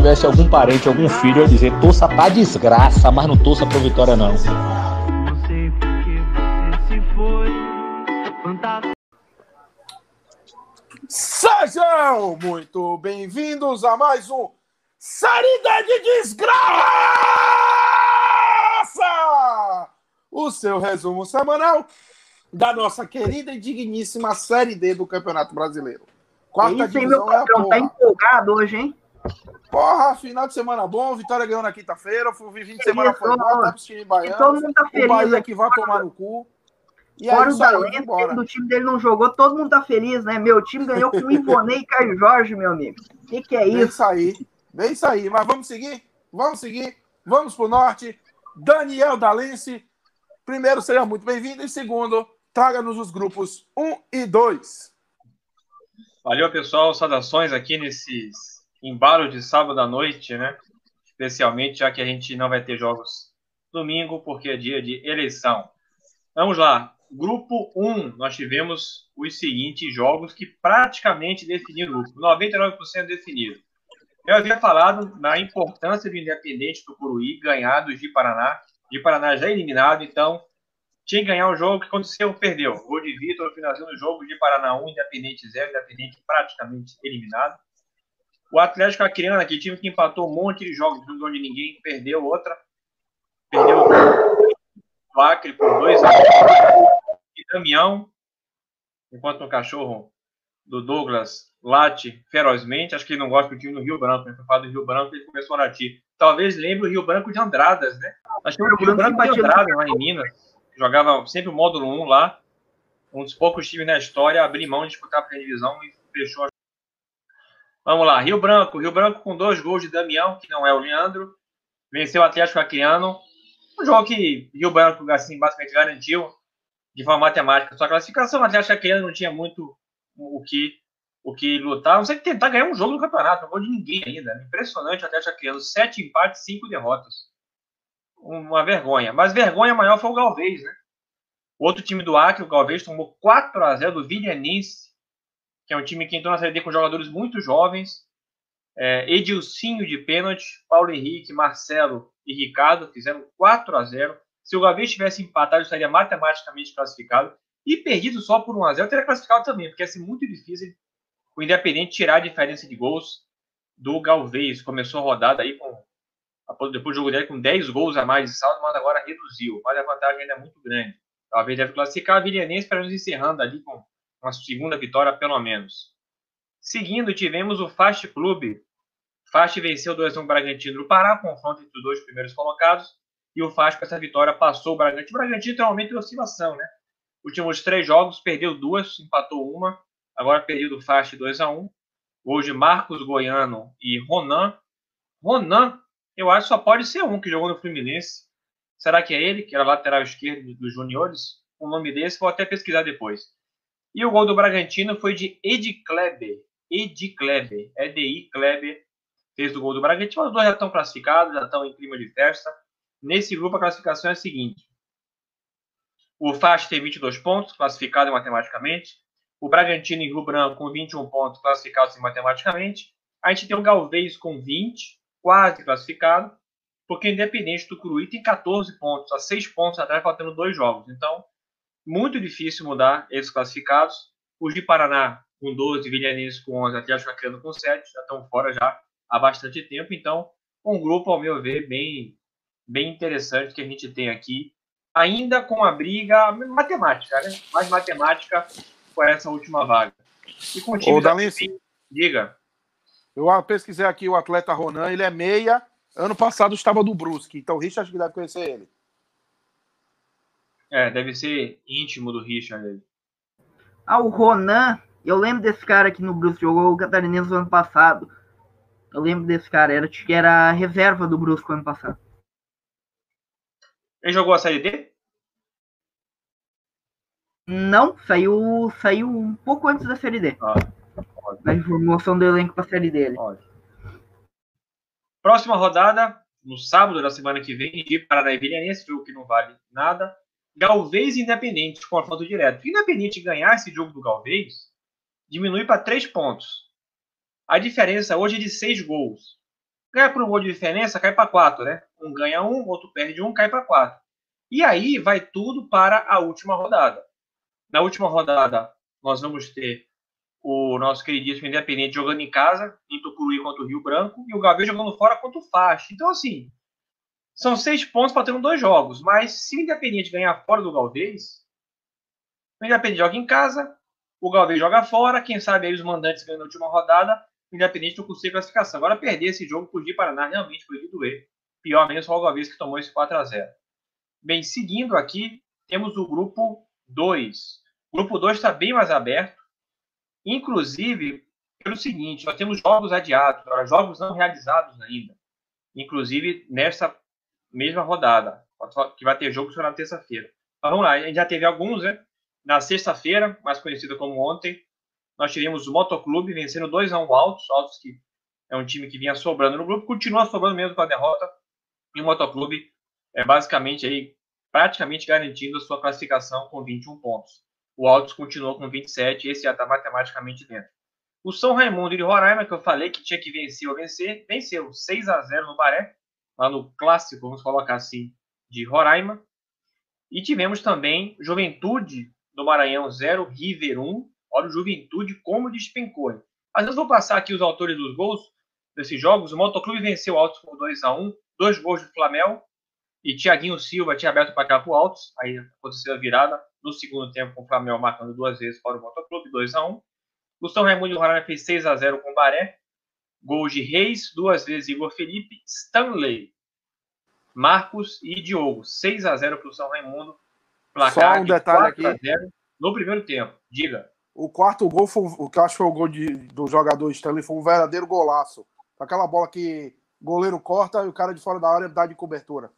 tivesse algum parente, algum filho, eu ia dizer, torça pra desgraça, mas não torça pra vitória não. Sejam muito bem-vindos a mais um Saída de Desgraça! O seu resumo semanal da nossa querida e digníssima Série D do Campeonato Brasileiro. Quarta Isso, divisão meu é a porra. Tá empolgado hoje, hein? Porra, final de semana bom, Vitória ganhou na quinta-feira, o fim de semana foi bom, tá pro time baiano. Todo mundo tá feliz. O Bahia que vai tomar no cu. E Fora aí, o Galento, do time dele não jogou, todo mundo tá feliz, né? Meu time ganhou com o Ivonei e Caio Jorge, meu amigo. O que, que é isso? Bem isso aí, bem isso aí. Mas vamos seguir? Vamos seguir. Vamos pro norte. Daniel Dalense, primeiro, seja muito bem-vindo. E segundo, traga-nos os grupos 1 e 2. Valeu, pessoal. Saudações aqui nesses embalo de sábado à noite, né? Especialmente já que a gente não vai ter jogos domingo, porque é dia de eleição. Vamos lá. Grupo 1, nós tivemos os seguintes jogos que praticamente definiram o grupo. 99% definido. Eu havia falado na importância do Independente do Curuí ganhar do de Paraná. De Paraná já eliminado, então tinha que ganhar o jogo. Que aconteceu? Perdeu. Gol de Vitor no finalzinho do jogo, de Paraná 1, Independente 0, Independente praticamente eliminado. O Atlético Acreana, que time que empatou um monte de jogos, não ganhou de ninguém, perdeu outra. Perdeu o Acre por 2 a 1 e Damião, enquanto o cachorro do Douglas late ferozmente, acho que ele não gosta do time do Rio Branco, né? Foi do Rio Branco ele começou a latir. Talvez lembre o Rio Branco de Andradas, né? Acho que o Rio Branco de Andradas lá em Minas. Jogava sempre o módulo 1 lá. Um dos poucos times na história a abrir mão de disputar a primeira divisão e fechou a Vamos lá, Rio Branco. Rio Branco com dois gols de Damião, que não é o Leandro. Venceu o Atlético Acreano. Um jogo que Rio Branco, assim, basicamente garantiu de forma matemática sua classificação. O Atlético Acreano não tinha muito o que, o que lutar. Não sei que tentar ganhar um jogo no campeonato. Não gol de ninguém ainda. Impressionante o Atlético Acreano. Sete empates, cinco derrotas. Uma vergonha. Mas vergonha maior foi o Galvez, né? Outro time do Acre, o Galvez, tomou 4 a 0 do Vilhanense, que é um time que entrou na Série D com jogadores muito jovens. É, Edilcinho de pênalti, Paulo Henrique, Marcelo e Ricardo fizeram 4 a 0 Se o Galvez tivesse empatado, estaria matematicamente classificado. E perdido só por 1 a 0 teria classificado também, porque ia ser muito difícil o Independente tirar a diferença de gols do Galvez. Começou a rodada aí com depois do jogo dele com 10 gols a mais de saldo, mas agora reduziu. Mas a vantagem ainda é muito grande. Talvez deve classificar a Vilhanense para nos encerrando ali com uma segunda vitória, pelo menos. Seguindo, tivemos o Fast Clube. Fast venceu 2x1 o Bragantino do Pará, confronto entre os dois primeiros colocados. E o Fast, com essa vitória, passou o Bragantino. O Bragantino tem um aumento de oscilação, né? Últimos três jogos, perdeu duas, empatou uma. Agora perdeu do Fast 2x1. Hoje, Marcos Goiano e Ronan. Ronan eu acho que só pode ser um que jogou no Fluminense. Será que é ele, que era lateral esquerdo dos juniores? O nome desse, vou até pesquisar depois. E o gol do Bragantino foi de Ed Kleber. Ed Kleber. EDI Kleber fez o gol do Bragantino. Os dois já estão classificados, já estão em clima de festa. Nesse grupo, a classificação é a seguinte. O FAS tem 22 pontos, classificado matematicamente. O Bragantino e Rio Branco com 21 pontos, classificados matematicamente. A gente tem o Galvez com 20 quase classificado, porque independente do Curuí tem 14 pontos, a 6 pontos atrás, faltando dois jogos. Então, muito difícil mudar esses classificados. Os de Paraná com 12, Vilhanense com 11, Atlético Acreano com 7, já estão fora já há bastante tempo. Então, um grupo, ao meu ver, bem, bem interessante que a gente tem aqui, ainda com a briga matemática, né? Mais matemática com essa última vaga. E com o time Ô, da... Diga. Eu pesquisei aqui o atleta Ronan, ele é meia. Ano passado estava do Brusque, então o Richard deve conhecer ele. É, deve ser íntimo do Richard. Ah, o Ronan, eu lembro desse cara aqui no Brusque, jogou o Catarinense no ano passado. Eu lembro desse cara, era, era a reserva do Brusque ano passado. Ele jogou a Série D? Não, saiu, saiu um pouco antes da Série D. Ah na informação do elenco para a série dele. Próxima rodada, no sábado da semana que vem, de Paraná e Vilhanense, jogo que não vale nada. Galvez Independente, confronto direto. Independente ganhar esse jogo do Galvez, diminui para 3 pontos. A diferença hoje é de 6 gols. Ganha por um gol de diferença, cai para 4, né? Um ganha um, outro perde um, cai para 4. E aí vai tudo para a última rodada. Na última rodada, nós vamos ter o nosso queridíssimo Independente jogando em casa, em Tucuruí contra o Rio Branco, e o Gavê jogando fora contra o Faixa. Então, assim, são seis pontos para ter um dois jogos. Mas se o Independente ganhar fora do Galvez, o Independente joga em casa, o Galvez joga fora, quem sabe aí os mandantes ganham na última rodada, o Independente não consegue classificação. Agora, perder esse jogo por de Paraná realmente foi de doer. Pior mesmo o Galvez que tomou esse 4 a 0 Bem, seguindo aqui, temos o grupo 2. O grupo 2 está bem mais aberto. Inclusive, pelo seguinte, nós temos jogos adiados, jogos não realizados ainda. Inclusive, nessa mesma rodada, que vai ter jogo só na terça-feira. Então, vamos lá, a gente já teve alguns, né? Na sexta-feira, mais conhecida como ontem, nós tivemos o Motoclube vencendo 2 a 1 um Altos, Altos que é um time que vinha sobrando no grupo, continua sobrando mesmo com a derrota, e o Motoclube é basicamente aí praticamente garantindo a sua classificação com 21 pontos. O Altos continuou com 27, esse já está matematicamente dentro. O São Raimundo de Roraima, que eu falei que tinha que vencer ou vencer, venceu 6 a 0 no Baré, lá no clássico, vamos colocar assim, de Roraima. E tivemos também Juventude do Maranhão 0, River 1. Olha o Juventude como despencou. Hein? Mas eu vou passar aqui os autores dos gols desses jogos. O Motoclube venceu o Altos por 2 a 1 dois gols do Flamengo. E Thiaguinho Silva tinha aberto para cá para o Altos. Aí aconteceu a virada no segundo tempo com o Flamengo marcando duas vezes para o Motoclube, 2 a 1 O São Raimundo Roraima fez 6 a 0 com o Baré. Gols de Reis, duas vezes Igor Felipe, Stanley, Marcos e Diogo. 6 a 0 para o São Raimundo. Placar Só um detalhe aqui. no primeiro tempo. Diga. O quarto gol, foi, o que eu acho que foi o gol de, do jogador Stanley, foi um verdadeiro golaço. Aquela bola que o goleiro corta e o cara de fora da área dá de cobertura.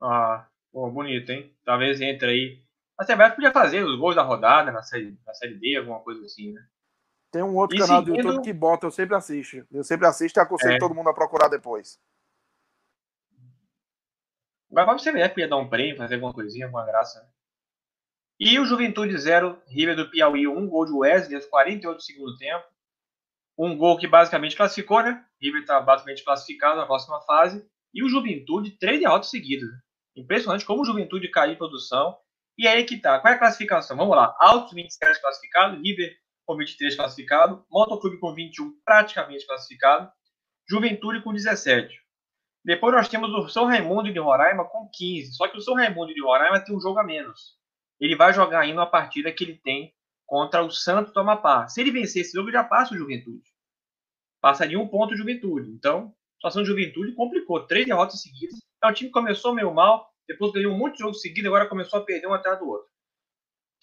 Ah, Pô, bonito, hein? Talvez entre aí. A CBF podia fazer os gols da rodada na série, na série B, alguma coisa assim, né? Tem um outro e canal seguindo... do YouTube que bota, eu sempre assisto. Eu sempre assisto e aconselho é. todo mundo a procurar depois. Mas pra CBF podia dar um prêmio, fazer alguma coisinha, alguma graça, né? E o Juventude 0, River do Piauí, um gol de Wesley aos 48 do segundo tempo. Um gol que basicamente classificou, né? River está basicamente classificado na próxima fase. E o Juventude, três derrotas seguidas. Impressionante como o Juventude caiu em produção. E aí que tá. Qual é a classificação? Vamos lá. Altos 27 classificado, River com 23 classificado, Motoclube com 21 praticamente classificado, Juventude com 17. Depois nós temos o São Raimundo de Roraima com 15. Só que o São Raimundo de Roraima tem um jogo a menos. Ele vai jogar ainda uma partida que ele tem contra o Santo Tomapá. Se ele vencer esse jogo, já passa o Juventude. Passaria um ponto o Juventude. Então, a situação de Juventude complicou. Três derrotas seguidas. Então, o time começou meio mal, depois ganhou um de jogos seguidos, agora começou a perder um atrás do outro.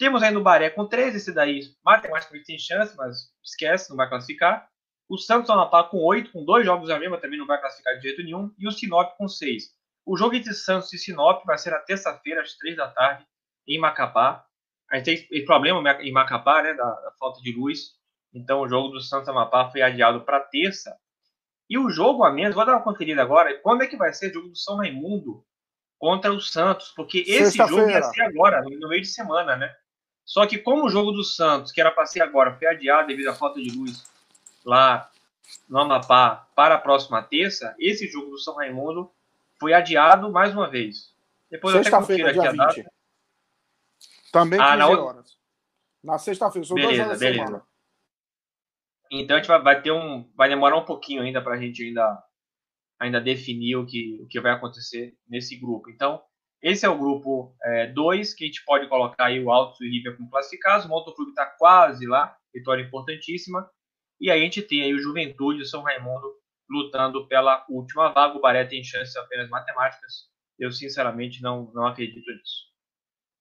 Temos aí no Baré com 13, esse daí matematicamente tem chance, mas esquece, não vai classificar. O Santos Amapá com 8, com dois jogos a mesma, também não vai classificar de jeito nenhum. E o Sinop com 6. O jogo entre Santos e Sinop vai ser na terça-feira, às 3 da tarde, em Macapá. A gente tem problema em Macapá, né, da, da falta de luz. Então o jogo do Santos Amapá foi adiado para terça. E o jogo a menos, vou dar uma conferida agora, quando é que vai ser o jogo do São Raimundo contra o Santos? Porque esse jogo ia ser agora, no meio de semana, né? Só que como o jogo do Santos, que era para ser agora, foi adiado devido à falta de luz lá no Amapá para a próxima terça, esse jogo do São Raimundo foi adiado mais uma vez. Depois eu até confiro aqui a data. Também 15 ah, na horas. Na sexta-feira, são beleza, duas horas beleza. semana. Então a gente vai, vai ter um. Vai demorar um pouquinho ainda para a gente ainda, ainda definir o que, o que vai acontecer nesse grupo. Então, esse é o grupo 2, é, que a gente pode colocar aí o Alto e o River como classificados. O Motoclube está quase lá, vitória importantíssima. E aí a gente tem aí o Juventude e o São Raimundo lutando pela última vaga. O Baré tem chances apenas matemáticas. Eu, sinceramente, não, não acredito nisso.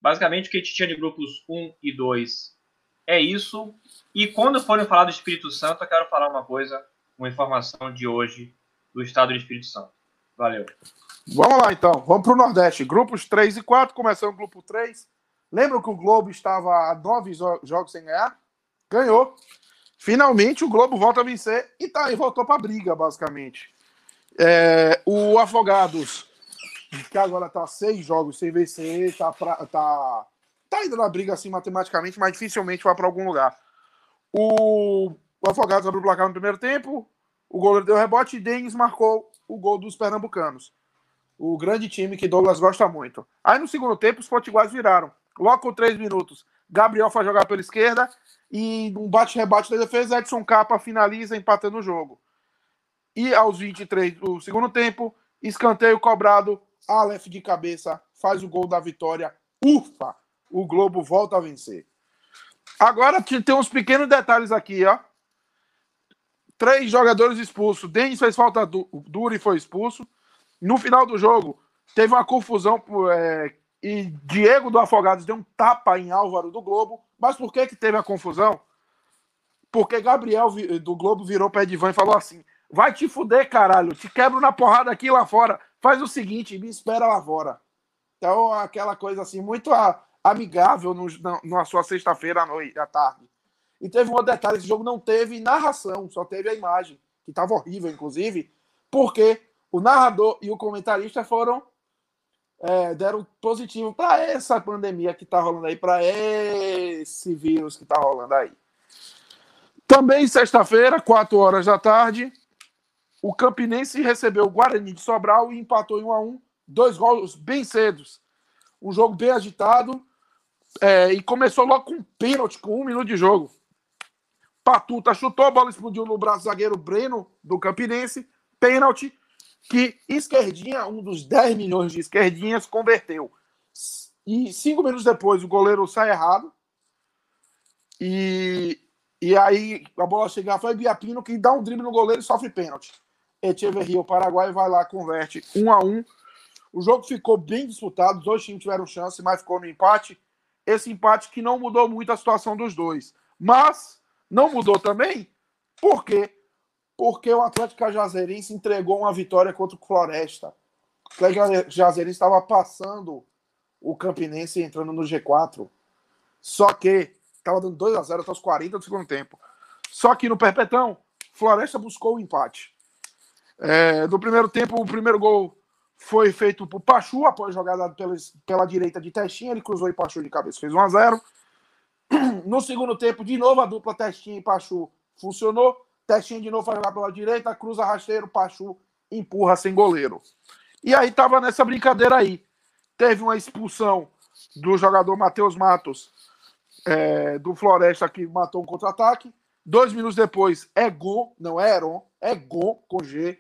Basicamente, o que a gente tinha de grupos 1 e 2 é isso. E quando forem falar do Espírito Santo, eu quero falar uma coisa, uma informação de hoje do estado do Espírito Santo. Valeu. Vamos lá então, vamos para o Nordeste. Grupos 3 e 4, começando o grupo 3. Lembram que o Globo estava a nove jogos sem ganhar? Ganhou. Finalmente o Globo volta a vencer e, tá, e voltou para a briga, basicamente. É, o Afogados, que agora está seis jogos sem vencer, está tá, tá indo na briga assim matematicamente, mas dificilmente vai para algum lugar. O, o Afogados abriu o placar no primeiro tempo. O goleiro deu rebote e Denis marcou o gol dos pernambucanos. O grande time que Douglas gosta muito. Aí no segundo tempo, os potiguares viraram. Logo com três minutos, Gabriel foi jogar pela esquerda e um bate-rebate da defesa, Edson Capa finaliza empatando o jogo. E aos 23 do segundo tempo, escanteio cobrado, Aleph de cabeça faz o gol da vitória. Ufa! O Globo volta a vencer. Agora tem uns pequenos detalhes aqui, ó. Três jogadores expulsos. Denis fez falta dura e foi expulso. No final do jogo, teve uma confusão é, e Diego do Afogados deu um tapa em Álvaro do Globo. Mas por que que teve a confusão? Porque Gabriel do Globo virou pé de van e falou assim: vai te fuder, caralho, te quebro na porrada aqui lá fora. Faz o seguinte, me espera lá fora. Então, aquela coisa assim, muito amigável no, na, na sua sexta-feira à noite, à tarde. E teve um outro detalhe: esse jogo não teve narração, só teve a imagem, que estava horrível, inclusive, porque o narrador e o comentarista foram é, deram positivo para essa pandemia que está rolando aí, para esse vírus que está rolando aí. Também sexta-feira, 4 horas da tarde, o Campinense recebeu o Guarani de Sobral e empatou em 1 a 1 dois gols bem cedos. Um jogo bem agitado é, e começou logo com um pênalti, com um minuto de jogo. Patuta chutou, a bola explodiu no braço do zagueiro Breno, do Campinense. Pênalti que Esquerdinha, um dos 10 milhões de Esquerdinhas, converteu. E cinco minutos depois o goleiro sai errado. E, e aí a bola chega foi Biapino que dá um drible no goleiro e sofre pênalti. Echeverri, o Paraguai, vai lá, converte um a um. O jogo ficou bem disputado, os dois times tiveram chance, mas ficou no empate. Esse empate que não mudou muito a situação dos dois. Mas não mudou também porque porque o Atlético Cajazeirense entregou uma vitória contra o Floresta. O Atlético Cajazeirense estava passando o Campinense entrando no G4. Só que estava dando 2 a 0 até os 40 do segundo tempo. Só que no Perpetão, Floresta buscou o empate. É, no primeiro tempo, o primeiro gol foi feito por Pachu, após jogada pela, pela direita de Testinha. Ele cruzou e Pachu de cabeça, fez 1 a 0 No segundo tempo, de novo, a dupla Testinha e Pachu funcionou. Testinha de novo vai jogar pela direita, cruza rasteiro, Pachu empurra sem goleiro. E aí tava nessa brincadeira aí. Teve uma expulsão do jogador Matheus Matos é, do Floresta que matou um contra-ataque. Dois minutos depois é gol, não é Heron, é gol com G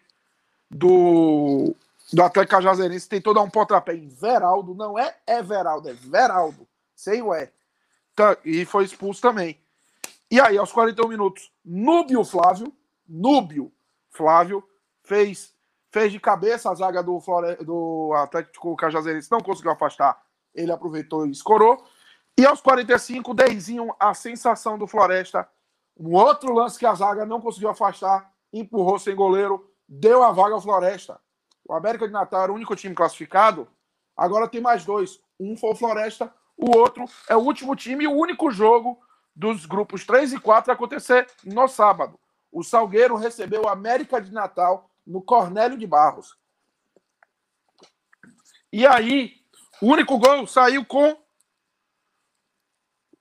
do, do Atlético Cajazeirense. Tentou dar um pontapé em Veraldo, não é Everaldo, é Veraldo, sem o E. E foi expulso também. E aí, aos 41 minutos, Núbio Flávio, Núbio Flávio, fez, fez de cabeça a zaga do, Flore, do Atlético Cajazeirense, não conseguiu afastar, ele aproveitou e escorou. E aos 45, Deizinho, a sensação do Floresta, um outro lance que a zaga não conseguiu afastar, empurrou sem goleiro, deu a vaga ao Floresta. O América de Natal era o único time classificado, agora tem mais dois. Um foi o Floresta, o outro é o último time e o único jogo dos grupos 3 e 4 acontecer no sábado. O Salgueiro recebeu o América de Natal no Cornélio de Barros. E aí, o único gol saiu com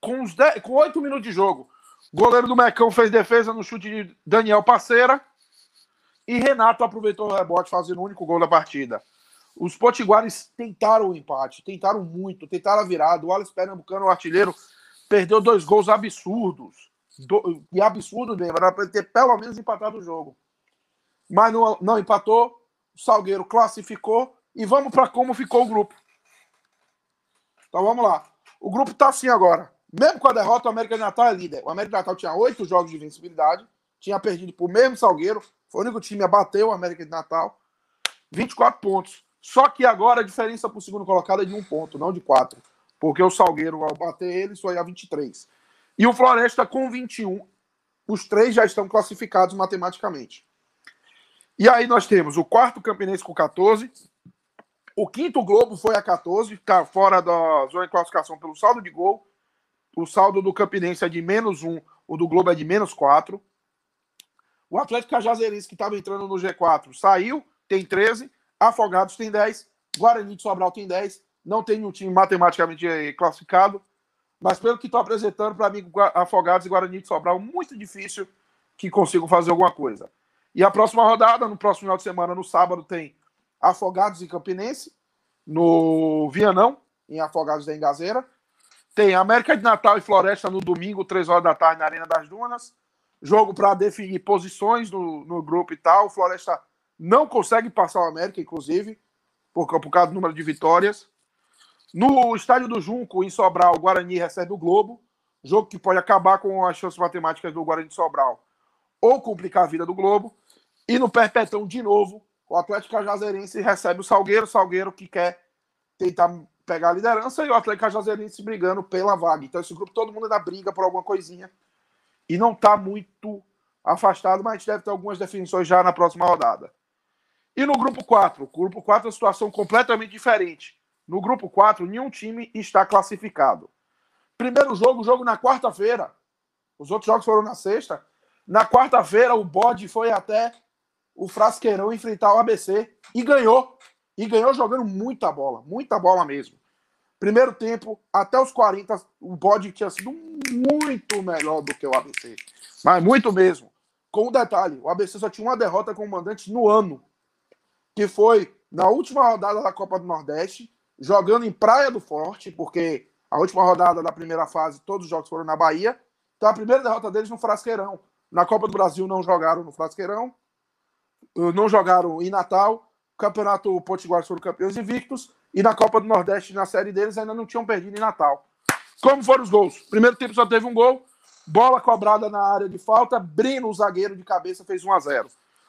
com, os 10, com 8 minutos de jogo. O goleiro do Mecão fez defesa no chute de Daniel Parceira. E Renato aproveitou o rebote, fazendo o único gol da partida. Os potiguares tentaram o empate, tentaram muito, tentaram a virada. O Alex Pernambucano, o artilheiro, perdeu dois gols absurdos. Do, e absurdo mesmo, era para ter pelo menos empatado o jogo. Mas não, não empatou, o Salgueiro classificou e vamos para como ficou o grupo. Então vamos lá. O grupo está assim agora. Mesmo com a derrota, o América de Natal é líder. O América de Natal tinha oito jogos de invencibilidade, tinha perdido por mesmo Salgueiro, foi o único time a bater o América de Natal. 24 pontos. Só que agora a diferença para o segundo colocado é de um ponto, não de quatro. Porque o Salgueiro, ao bater ele, só ia 23. E o Floresta com 21. Os três já estão classificados matematicamente. E aí nós temos o quarto Campinense com 14. O quinto Globo foi a 14, está fora da zona de classificação pelo saldo de gol. O saldo do Campinense é de menos 1, o do Globo é de menos 4. O Atlético Cajazeirense, que estava entrando no G4, saiu, tem 13. Afogados tem 10. Guarani de Sobral tem 10 não tem um time matematicamente classificado. Mas pelo que estou apresentando, para mim, Afogados e Guarani de Sobral, muito difícil que consigam fazer alguma coisa. E a próxima rodada, no próximo final de semana, no sábado, tem Afogados e Campinense, no Vianão, em Afogados da Engazeira. Tem América de Natal e Floresta no domingo, 3 horas da tarde, na Arena das Dunas. Jogo para definir posições no, no grupo e tal. Floresta não consegue passar o América, inclusive, por, por causa do número de vitórias. No estádio do Junco, em Sobral, o Guarani recebe o Globo. Jogo que pode acabar com as chances matemáticas do Guarani de Sobral ou complicar a vida do Globo. E no Perpetão, de novo, o Atlético Cajazeirense recebe o Salgueiro. Salgueiro que quer tentar pegar a liderança e o Atlético Cajazeirense brigando pela vaga. Então, esse grupo, todo mundo ainda briga por alguma coisinha. E não está muito afastado, mas a gente deve ter algumas definições já na próxima rodada. E no grupo 4? O grupo 4 é uma situação completamente diferente. No grupo 4, nenhum time está classificado. Primeiro jogo, jogo na quarta-feira. Os outros jogos foram na sexta. Na quarta-feira, o bode foi até o Frasqueirão enfrentar o ABC e ganhou. E ganhou jogando muita bola, muita bola mesmo. Primeiro tempo, até os 40, o bode tinha sido muito melhor do que o ABC. Mas muito mesmo. Com um detalhe: o ABC só tinha uma derrota com o mandante no ano, que foi na última rodada da Copa do Nordeste, jogando em Praia do Forte, porque a última rodada da primeira fase, todos os jogos foram na Bahia. Então a primeira derrota deles no Frasqueirão. Na Copa do Brasil não jogaram no Frasqueirão, eh, não jogaram em Natal. Campeonato Potiguar foram campeões invictos. E na Copa do Nordeste, na série deles, ainda não tinham perdido em Natal. Como foram os gols? Primeiro tempo só teve um gol. Bola cobrada na área de falta. Brino, o zagueiro de cabeça, fez 1 a 0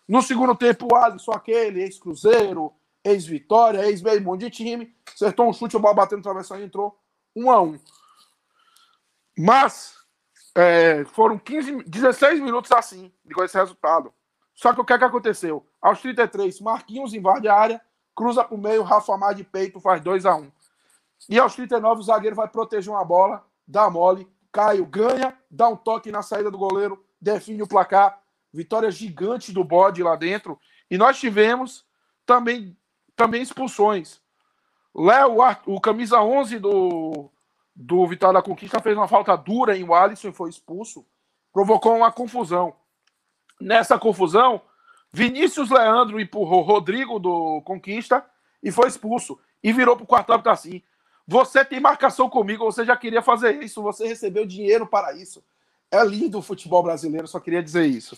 No segundo tempo, o Alisson, aquele, ex-Cruzeiro, ex-Vitória, ex-meio monte de time, acertou um chute, a bola bateu no travessão e entrou 1 a 1 Mas é, foram 15, 16 minutos assim, com esse resultado. Só que o que, é que aconteceu? Aos 33, Marquinhos invade a área, cruza para o meio, Rafa Mar de peito faz 2 a 1 E aos 39, o zagueiro vai proteger uma bola, dá mole, Caio ganha, dá um toque na saída do goleiro, define o placar. Vitória gigante do bode lá dentro. E nós tivemos também também expulsões. Léo, o camisa 11 do, do Vitória da Conquista, fez uma falta dura em Alisson e foi expulso. Provocou uma confusão. Nessa confusão, Vinícius Leandro empurrou Rodrigo do Conquista e foi expulso. E virou para o quarto árbitro assim: Você tem marcação comigo, você já queria fazer isso, você recebeu dinheiro para isso. É lindo o futebol brasileiro, só queria dizer isso.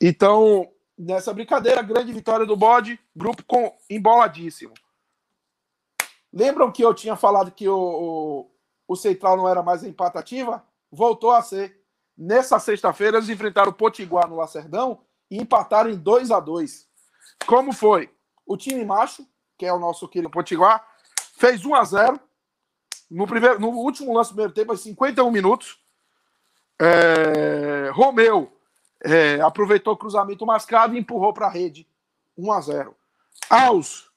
Então, nessa brincadeira, grande vitória do bode, grupo com emboladíssimo. Lembram que eu tinha falado que o, o, o Central não era mais empatativa? Voltou a ser. Nessa sexta-feira, eles enfrentaram o Potiguar no Lacerdão e empataram em 2 a 2 Como foi? O time macho, que é o nosso querido Potiguar, fez 1 a 0 no, primeiro, no último lance do primeiro tempo, aos 51 minutos. É, Romeu é, aproveitou o cruzamento mascado e empurrou para a rede. 1 a 0 Aos,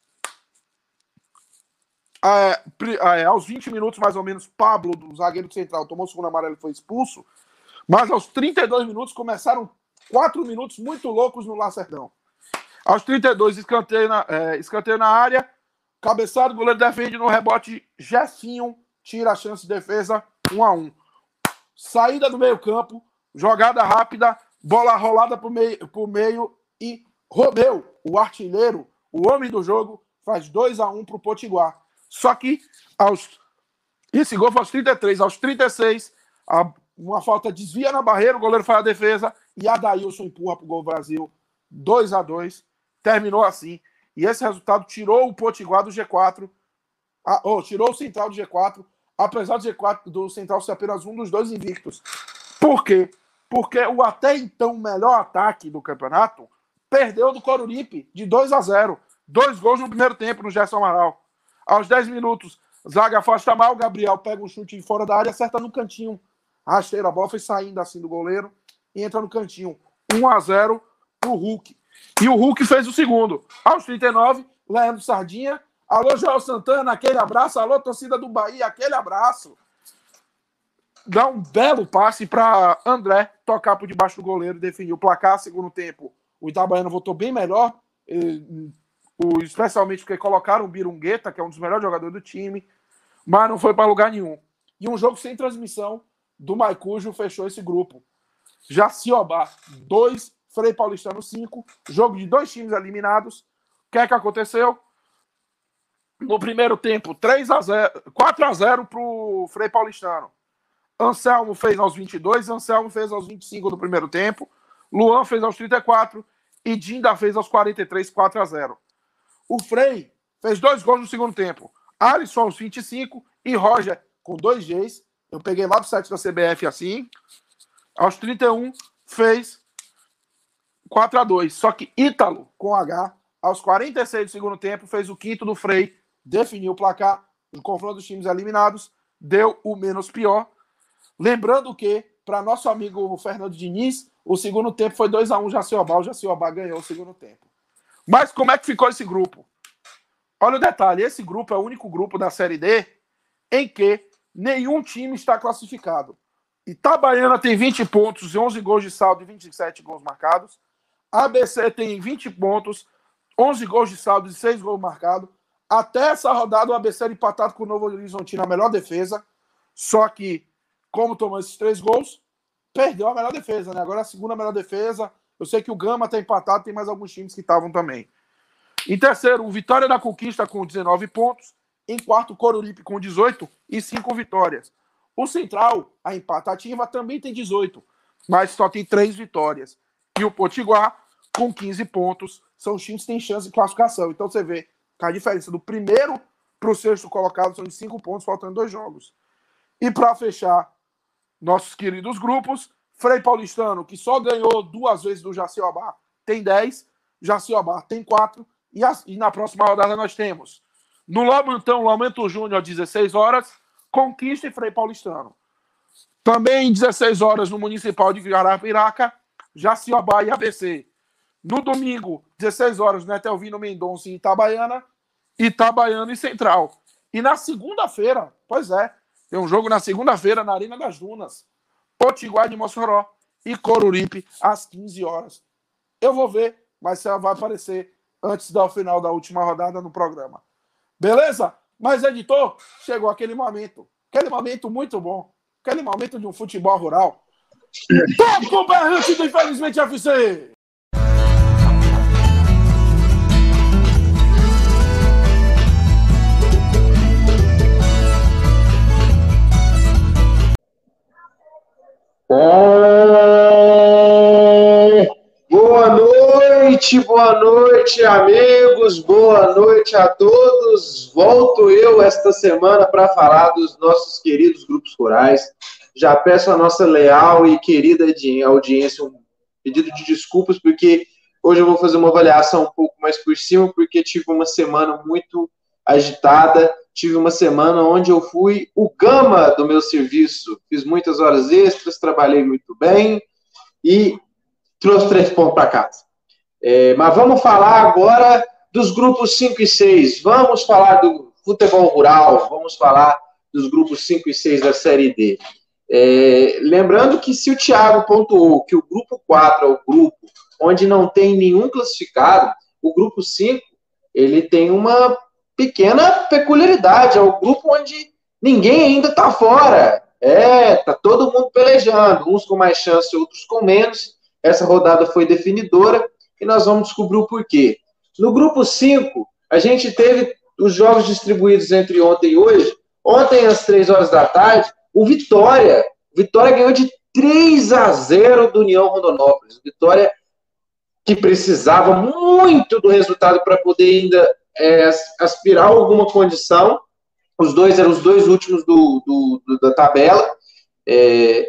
é, é, aos 20 minutos, mais ou menos, Pablo, do zagueiro central, tomou o segundo amarelo e foi expulso. Mas aos 32 minutos começaram quatro minutos muito loucos no Lacerdão. Aos 32, escanteio na, é, escanteio na área. Cabeçado, goleiro defende no rebote. Jefinho tira a chance de defesa 1 a 1 Saída do meio-campo, jogada rápida. Bola rolada para o meio, meio e Romeu, o artilheiro, o homem do jogo, faz 2 a 1 para o Potiguar. Só que aos esse gol foi aos 33, aos 36, a, uma falta desvia na barreira, o goleiro faz a defesa e Adailson empurra para o gol Brasil. 2 a 2 terminou assim. E esse resultado tirou o Potiguar do G4, a, oh, tirou o Central do G4, apesar do G4 do Central ser apenas um dos dois invictos. Por quê? porque o até então melhor ataque do campeonato perdeu do Coruripe de 2 a 0. Dois gols no primeiro tempo no Gerson Amaral. Aos 10 minutos, Zaga afasta mal, Gabriel pega um chute fora da área, acerta no cantinho. Rasteira, a bola foi saindo assim do goleiro e entra no cantinho. 1 a 0 pro Hulk. E o Hulk fez o segundo. Aos 39, Leandro Sardinha. Alô, Joel Santana, aquele abraço. Alô, torcida do Bahia, aquele abraço dá um belo passe para André tocar por debaixo do goleiro definir o placar. Segundo tempo, o Itabaiana voltou bem melhor, especialmente porque colocaram o Birungueta, que é um dos melhores jogadores do time, mas não foi para lugar nenhum. E um jogo sem transmissão do Maicujo fechou esse grupo. Jaciobá, 2, Frei Paulistano 5. Jogo de dois times eliminados. O que é que aconteceu? No primeiro tempo, 3 a 0, 4 a 0 para o Frei Paulistano. Anselmo fez aos 22, Anselmo fez aos 25 do primeiro tempo, Luan fez aos 34 e Dinda fez aos 43, 4 a 0. O Frei fez dois gols no segundo tempo. Alisson aos 25 e Roger com dois Gs. Eu peguei lá do site da CBF assim. Aos 31 fez 4 a 2. Só que Ítalo com H aos 46 do segundo tempo fez o quinto do Frei, definiu o placar. O confronto dos times eliminados deu o menos pior. Lembrando que, para nosso amigo Fernando Diniz, o segundo tempo foi 2 a 1 Jaciobá. O Jaciobá ganhou o segundo tempo. Mas como é que ficou esse grupo? Olha o detalhe: esse grupo é o único grupo da Série D em que nenhum time está classificado. Itabaiana tem 20 pontos, 11 gols de saldo e 27 gols marcados. ABC tem 20 pontos, 11 gols de saldo e 6 gols marcados. Até essa rodada, o ABC era empatado com o Novo Horizontino, a melhor defesa. Só que como tomou esses três gols, perdeu a melhor defesa, né? Agora a segunda melhor defesa. Eu sei que o Gama está empatado, tem mais alguns times que estavam também. Em terceiro, o Vitória da Conquista com 19 pontos. Em quarto, Coruripe com 18 e 5 vitórias. O Central, a empatativa, também tem 18, mas só tem 3 vitórias. E o Potiguar, com 15 pontos, são times que têm chance de classificação. Então você vê a diferença do primeiro para o sexto colocado são de 5 pontos, faltando dois jogos. E para fechar nossos queridos grupos. Frei Paulistano, que só ganhou duas vezes do Jaciobá, tem 10. Jaciobá tem 4. E, e, na próxima rodada nós temos no Lomantão, Lomento Júnior, 16 horas, Conquista e Frei Paulistano. Também 16 horas no Municipal de Garapiraca, Jaciobá e ABC. No domingo, 16 horas, no Etelvino Mendonça e Itabaiana, Itabaiana e Central. E na segunda-feira, pois é, tem um jogo na segunda-feira na Arena das Dunas. Potiguar de Mossoró e Coruripe às 15 horas. Eu vou ver, mas ela vai aparecer antes do final da última rodada no programa. Beleza? Mas, editor, chegou aquele momento. Aquele momento muito bom. Aquele momento de um futebol rural. Toca o berrante do Infelizmente FC! Boa noite, boa noite, amigos, boa noite a todos. Volto eu esta semana para falar dos nossos queridos grupos rurais. Já peço a nossa leal e querida audiência um pedido de desculpas, porque hoje eu vou fazer uma avaliação um pouco mais por cima, porque tive uma semana muito agitada. Tive uma semana onde eu fui o gama do meu serviço. Fiz muitas horas extras, trabalhei muito bem e trouxe três pontos para casa. É, mas vamos falar agora dos grupos 5 e 6. Vamos falar do futebol rural, vamos falar dos grupos 5 e 6 da Série D. É, lembrando que se o Thiago pontuou que o grupo 4 é o grupo onde não tem nenhum classificado, o grupo 5 ele tem uma pequena peculiaridade. É o grupo onde ninguém ainda está fora. É, tá todo mundo pelejando, uns com mais chance, outros com menos. Essa rodada foi definidora e nós vamos descobrir o porquê. No grupo 5, a gente teve os jogos distribuídos entre ontem e hoje. Ontem, às 3 horas da tarde, o Vitória. Vitória ganhou de 3 a 0 do União Rondonópolis. Vitória que precisava muito do resultado para poder ainda é, aspirar alguma condição. Os dois eram os dois últimos do, do, do da tabela. É,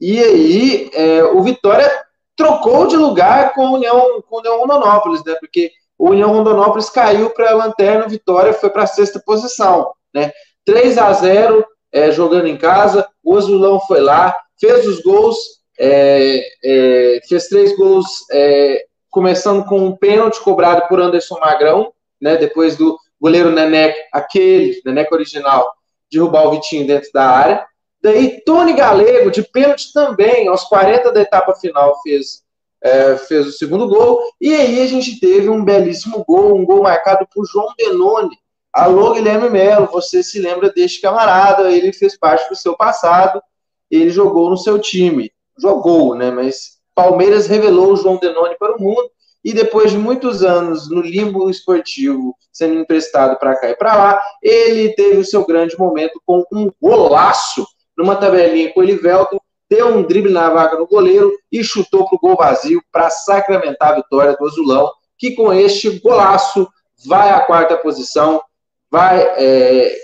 e aí, é, o Vitória trocou de lugar com a União, com a União Rondonópolis, né? Porque o União Rondonópolis caiu para a lanterna, o Vitória foi para a sexta posição, né? 3 a 0 é, jogando em casa, o Azulão foi lá, fez os gols, é, é, fez três gols, é, começando com um pênalti cobrado por Anderson Magrão, né? Depois do goleiro Neneca, aquele, Neneca original, derrubar o Vitinho dentro da área. Daí, Tony Galego, de pênalti também, aos 40 da etapa final, fez, é, fez o segundo gol. E aí a gente teve um belíssimo gol, um gol marcado por João Benoni, Alô, Guilherme Melo, você se lembra deste camarada? Ele fez parte do seu passado, ele jogou no seu time. Jogou, né? Mas Palmeiras revelou o João Denoni para o mundo e depois de muitos anos no limbo esportivo, sendo emprestado para cá e para lá, ele teve o seu grande momento com um golaço numa tabelinha com o Elivelton, deu um drible na vaca no goleiro e chutou para o gol vazio para sacramentar a vitória do Azulão, que com este golaço vai à quarta posição, vai é,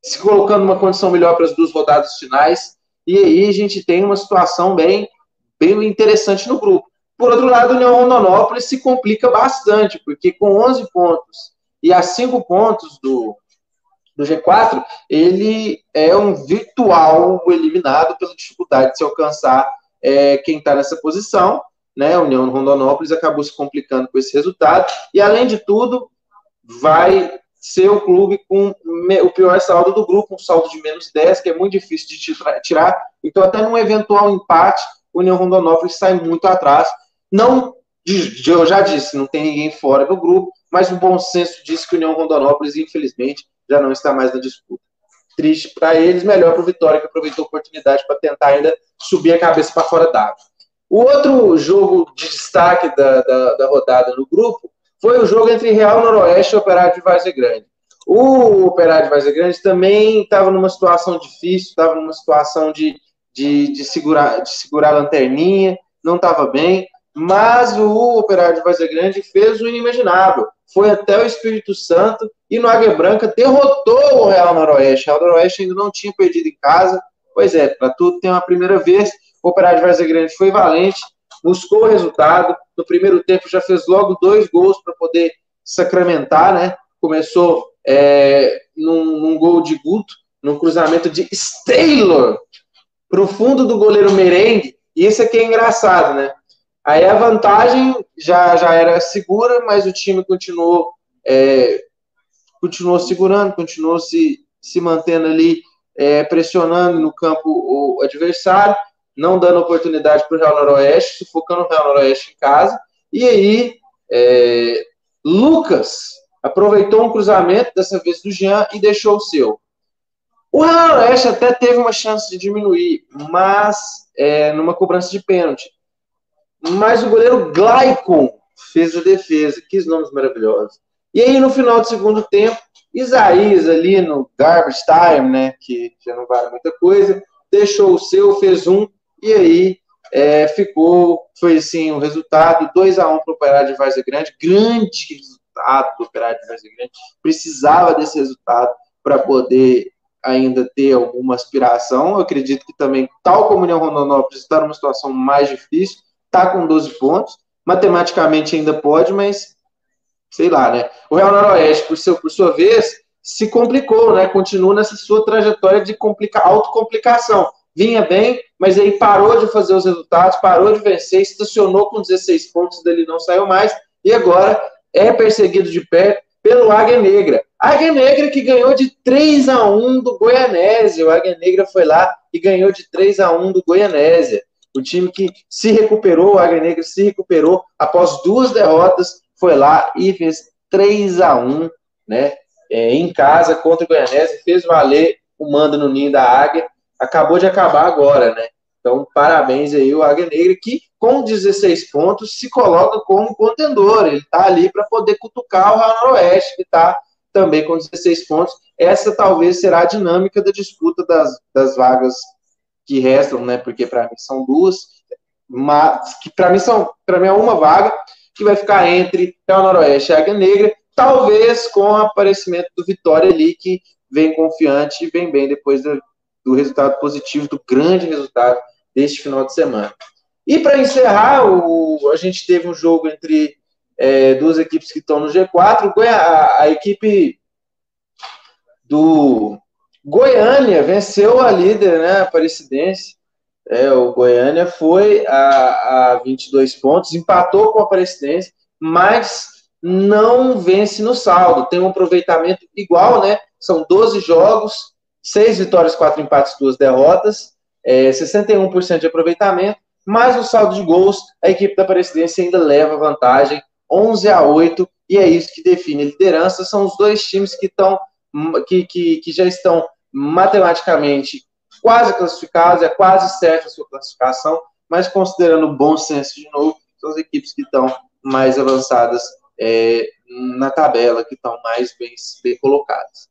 se colocando numa condição melhor para as duas rodadas finais, e aí a gente tem uma situação bem, bem interessante no grupo. Por outro lado, o União Rondonópolis se complica bastante, porque com 11 pontos e a 5 pontos do, do G4, ele é um virtual eliminado pela dificuldade de se alcançar é, quem está nessa posição. Né? A União Rondonópolis acabou se complicando com esse resultado. E, além de tudo, vai ser o clube com o pior saldo do grupo, um saldo de menos 10, que é muito difícil de tirar. Então, até num eventual empate, o União Rondonópolis sai muito atrás. Não, eu já disse, não tem ninguém fora do grupo, mas o bom senso diz que o União Rondonópolis, infelizmente, já não está mais na disputa. Triste para eles, melhor para o Vitória, que aproveitou a oportunidade para tentar ainda subir a cabeça para fora d'água. O outro jogo de destaque da, da, da, rodada no grupo foi o jogo entre Real Noroeste e Operário de Várzea Grande. O Operário de Várzea Grande também estava numa situação difícil, estava numa situação de, de, de, segurar, de segurar a lanterninha, não estava bem, mas o Operário de Várzea Grande fez o inimaginável. Foi até o Espírito Santo e no Águia Branca derrotou o Real Noroeste. O Real Noroeste ainda não tinha perdido em casa. Pois é, para tudo tem uma primeira vez. O Operário de Várzea Grande foi valente, buscou o resultado. No primeiro tempo já fez logo dois gols para poder sacramentar, né? Começou é, num, num, gol de Guto, num cruzamento de Taylor para o fundo do goleiro Merengue. E isso aqui é engraçado, né? Aí a vantagem já, já era segura, mas o time continuou, é, continuou segurando, continuou se, se mantendo ali, é, pressionando no campo o adversário, não dando oportunidade para o Real Noroeste, sufocando o Real Noroeste em casa. E aí, é, Lucas aproveitou um cruzamento, dessa vez do Jean, e deixou o seu. O Real Noroeste até teve uma chance de diminuir, mas é, numa cobrança de pênalti. Mas o goleiro Glaicon fez a defesa. Que nomes maravilhosos. E aí, no final do segundo tempo, Isaías ali no garbage time, né, que já não vale muita coisa, deixou o seu, fez um, e aí é, ficou, foi assim, o resultado, 2 a 1 um para o Operário de Várzea Grande, grande resultado do Operário de Várzea Grande, precisava desse resultado para poder ainda ter alguma aspiração, eu acredito que também, tal como o União Rondonópolis, está numa situação mais difícil, está com 12 pontos, matematicamente ainda pode, mas sei lá, né? O Real Noroeste, por, seu, por sua vez, se complicou, né? Continua nessa sua trajetória de complica, autocomplicação. Vinha bem, mas aí parou de fazer os resultados, parou de vencer, estacionou com 16 pontos, dele não saiu mais, e agora é perseguido de perto pelo Águia Negra. Águia Negra que ganhou de 3 a 1 do Goianésia. O Águia Negra foi lá e ganhou de 3 a 1 do Goianésia. O time que se recuperou, o Águia Negra se recuperou após duas derrotas, foi lá e fez 3 a 1 né, é, em casa contra o Goianese, fez valer o mando no ninho da Águia. Acabou de acabar agora, né? Então, parabéns aí o Águia Negra, que com 16 pontos se coloca como contendor. Ele está ali para poder cutucar o Real Noroeste, que está também com 16 pontos. Essa talvez será a dinâmica da disputa das, das vagas que restam, né? Porque para mim são duas, mas que para mim são, para mim é uma vaga que vai ficar entre Real Noroeste e Águia Negra, talvez com o aparecimento do Vitória ali que vem confiante e vem bem depois do, do resultado positivo, do grande resultado deste final de semana. E para encerrar, o, a gente teve um jogo entre é, duas equipes que estão no G4. A, a equipe do Goiânia venceu a líder, né, Aparecidense. É, o Goiânia foi a, a 22 pontos, empatou com a Aparecidense, mas não vence no saldo. Tem um aproveitamento igual, né? São 12 jogos, 6 vitórias, 4 empates, 2 derrotas, é, 61% de aproveitamento, mas o saldo de gols, a equipe da Aparecidense ainda leva vantagem 11 a 8 e é isso que define a liderança. São os dois times que, estão, que, que, que já estão matematicamente quase classificados, é quase certa a sua classificação, mas considerando bom senso de novo, são as equipes que estão mais avançadas é, na tabela, que estão mais bem, bem colocadas.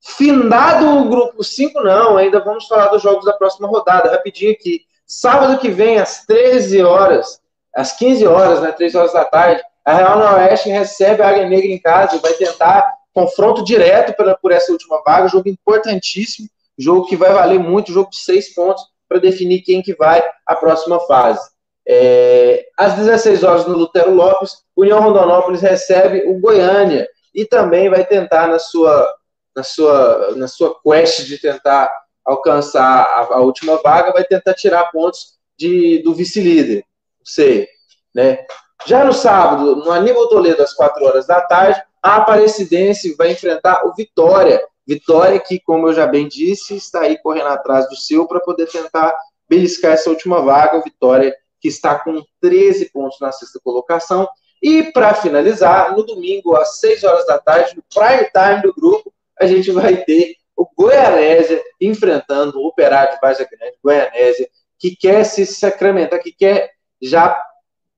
Findado o grupo 5, não, ainda vamos falar dos jogos da próxima rodada, rapidinho aqui. Sábado que vem, às 13 horas, às 15 horas, né, 3 horas da tarde, a Real Noroeste recebe a Águia Negra em casa e vai tentar confronto direto pela, por essa última vaga, jogo importantíssimo, jogo que vai valer muito, jogo de seis pontos para definir quem que vai à próxima fase. É, às 16 horas no Lutero Lopes, União Rondonópolis recebe o Goiânia e também vai tentar na sua na sua na sua quest de tentar alcançar a, a última vaga, vai tentar tirar pontos de, do vice-líder, sei, né? Já no sábado, no Aníbal Toledo, às 4 horas da tarde, a Aparecidense vai enfrentar o Vitória. Vitória que, como eu já bem disse, está aí correndo atrás do seu para poder tentar beliscar essa última vaga. O Vitória que está com 13 pontos na sexta colocação. E para finalizar, no domingo, às 6 horas da tarde, no prime time do grupo, a gente vai ter o Goianésia enfrentando o Operário de Baixa Grande, Goianésia, que quer se sacramentar, que quer já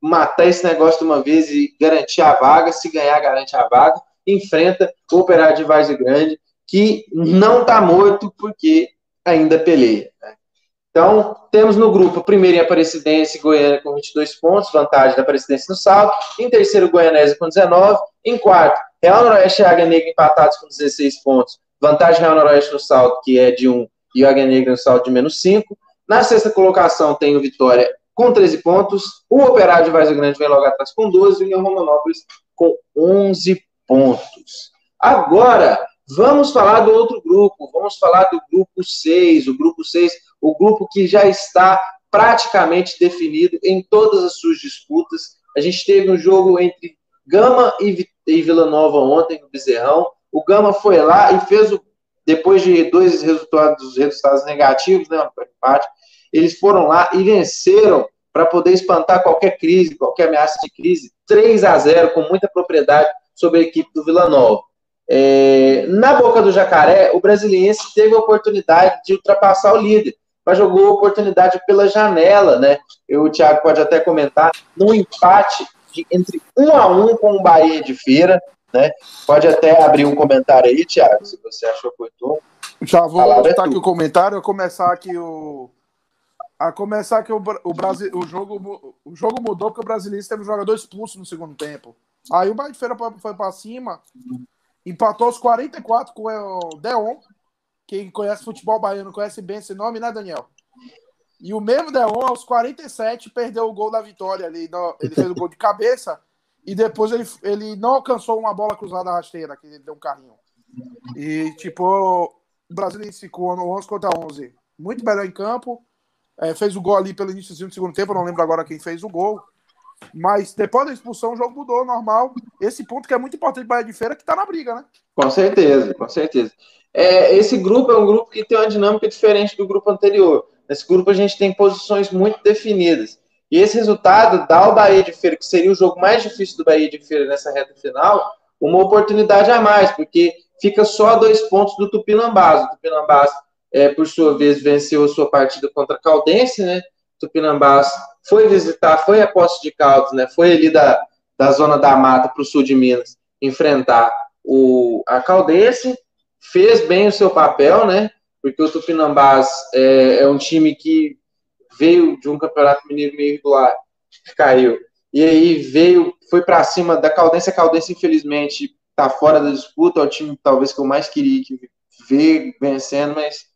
matar esse negócio de uma vez e garantir a vaga, se ganhar, garante a vaga, enfrenta o Operário de Várzea Grande, que não está morto porque ainda peleia. Né? Então, temos no grupo, primeiro em Aparecidense, Goiânia com 22 pontos, vantagem da Aparecidense no saldo. Em terceiro, Goianésia com 19. Em quarto, Real Noroeste e Águia Negra empatados com 16 pontos, vantagem Real Noroeste no saldo, que é de 1, e Águia Negra no saldo de menos 5. Na sexta colocação tem o Vitória com 13 pontos, o Operário de Várzea Grande vem logo atrás com 12 e o Romanópolis com 11 pontos. Agora, vamos falar do outro grupo, vamos falar do grupo 6, o grupo 6, o grupo que já está praticamente definido em todas as suas disputas. A gente teve um jogo entre Gama e, Vila Nova ontem no Bezerrão. O Gama foi lá e fez o depois de dois resultados, resultados negativos, né, empate, eles foram lá e venceram para poder espantar qualquer crise, qualquer ameaça de crise, 3 a 0 com muita propriedade sobre a equipe do Vila Nova. É, na boca do Jacaré, o Brasiliense teve a oportunidade de ultrapassar o líder, mas jogou a oportunidade pela janela, né? Eu, o Thiago pode até comentar, num empate de, entre um a um com o Bahia de Feira, né? Pode até abrir um comentário aí, Thiago, se você achou oportuno. Já vou botar é aqui o comentário, eu começar aqui o, a começar que o, o, Brasil, o, jogo, o jogo mudou porque o brasileiro teve um jogador expulso no segundo tempo. Aí o Bahia de Feira foi para cima, empatou os 44 com o Deon. Quem conhece futebol baiano conhece bem esse nome, né, Daniel? E o mesmo Deon, aos 47, perdeu o gol da vitória ali. Ele fez o gol de cabeça e depois ele, ele não alcançou uma bola cruzada rasteira, que ele deu um carrinho. E, tipo, o Brasileiro ficou no 11 contra 11. Muito melhor em campo é, fez o gol ali pelo início do segundo tempo, não lembro agora quem fez o gol. Mas depois da expulsão, o jogo mudou, normal. Esse ponto que é muito importante para a de Feira, que está na briga, né? Com certeza, com certeza. É, esse grupo é um grupo que tem uma dinâmica diferente do grupo anterior. Nesse grupo a gente tem posições muito definidas. E esse resultado dá ao Bahia de Feira, que seria o jogo mais difícil do Bahia de Feira nessa reta final, uma oportunidade a mais, porque fica só a dois pontos do Tupinambás. O Tupinambás é, por sua vez, venceu a sua partida contra a Caldense, né? Tupinambás foi visitar, foi a posse de Caldas, né? Foi ali da, da zona da mata para o sul de Minas enfrentar o, a Caldense, fez bem o seu papel, né? Porque o Tupinambás é, é um time que veio de um campeonato mineiro meio regular, caiu. E aí veio, foi para cima da Caldense. A Caldense, infelizmente, está fora da disputa. É o time talvez que eu mais queria que ver vencendo, mas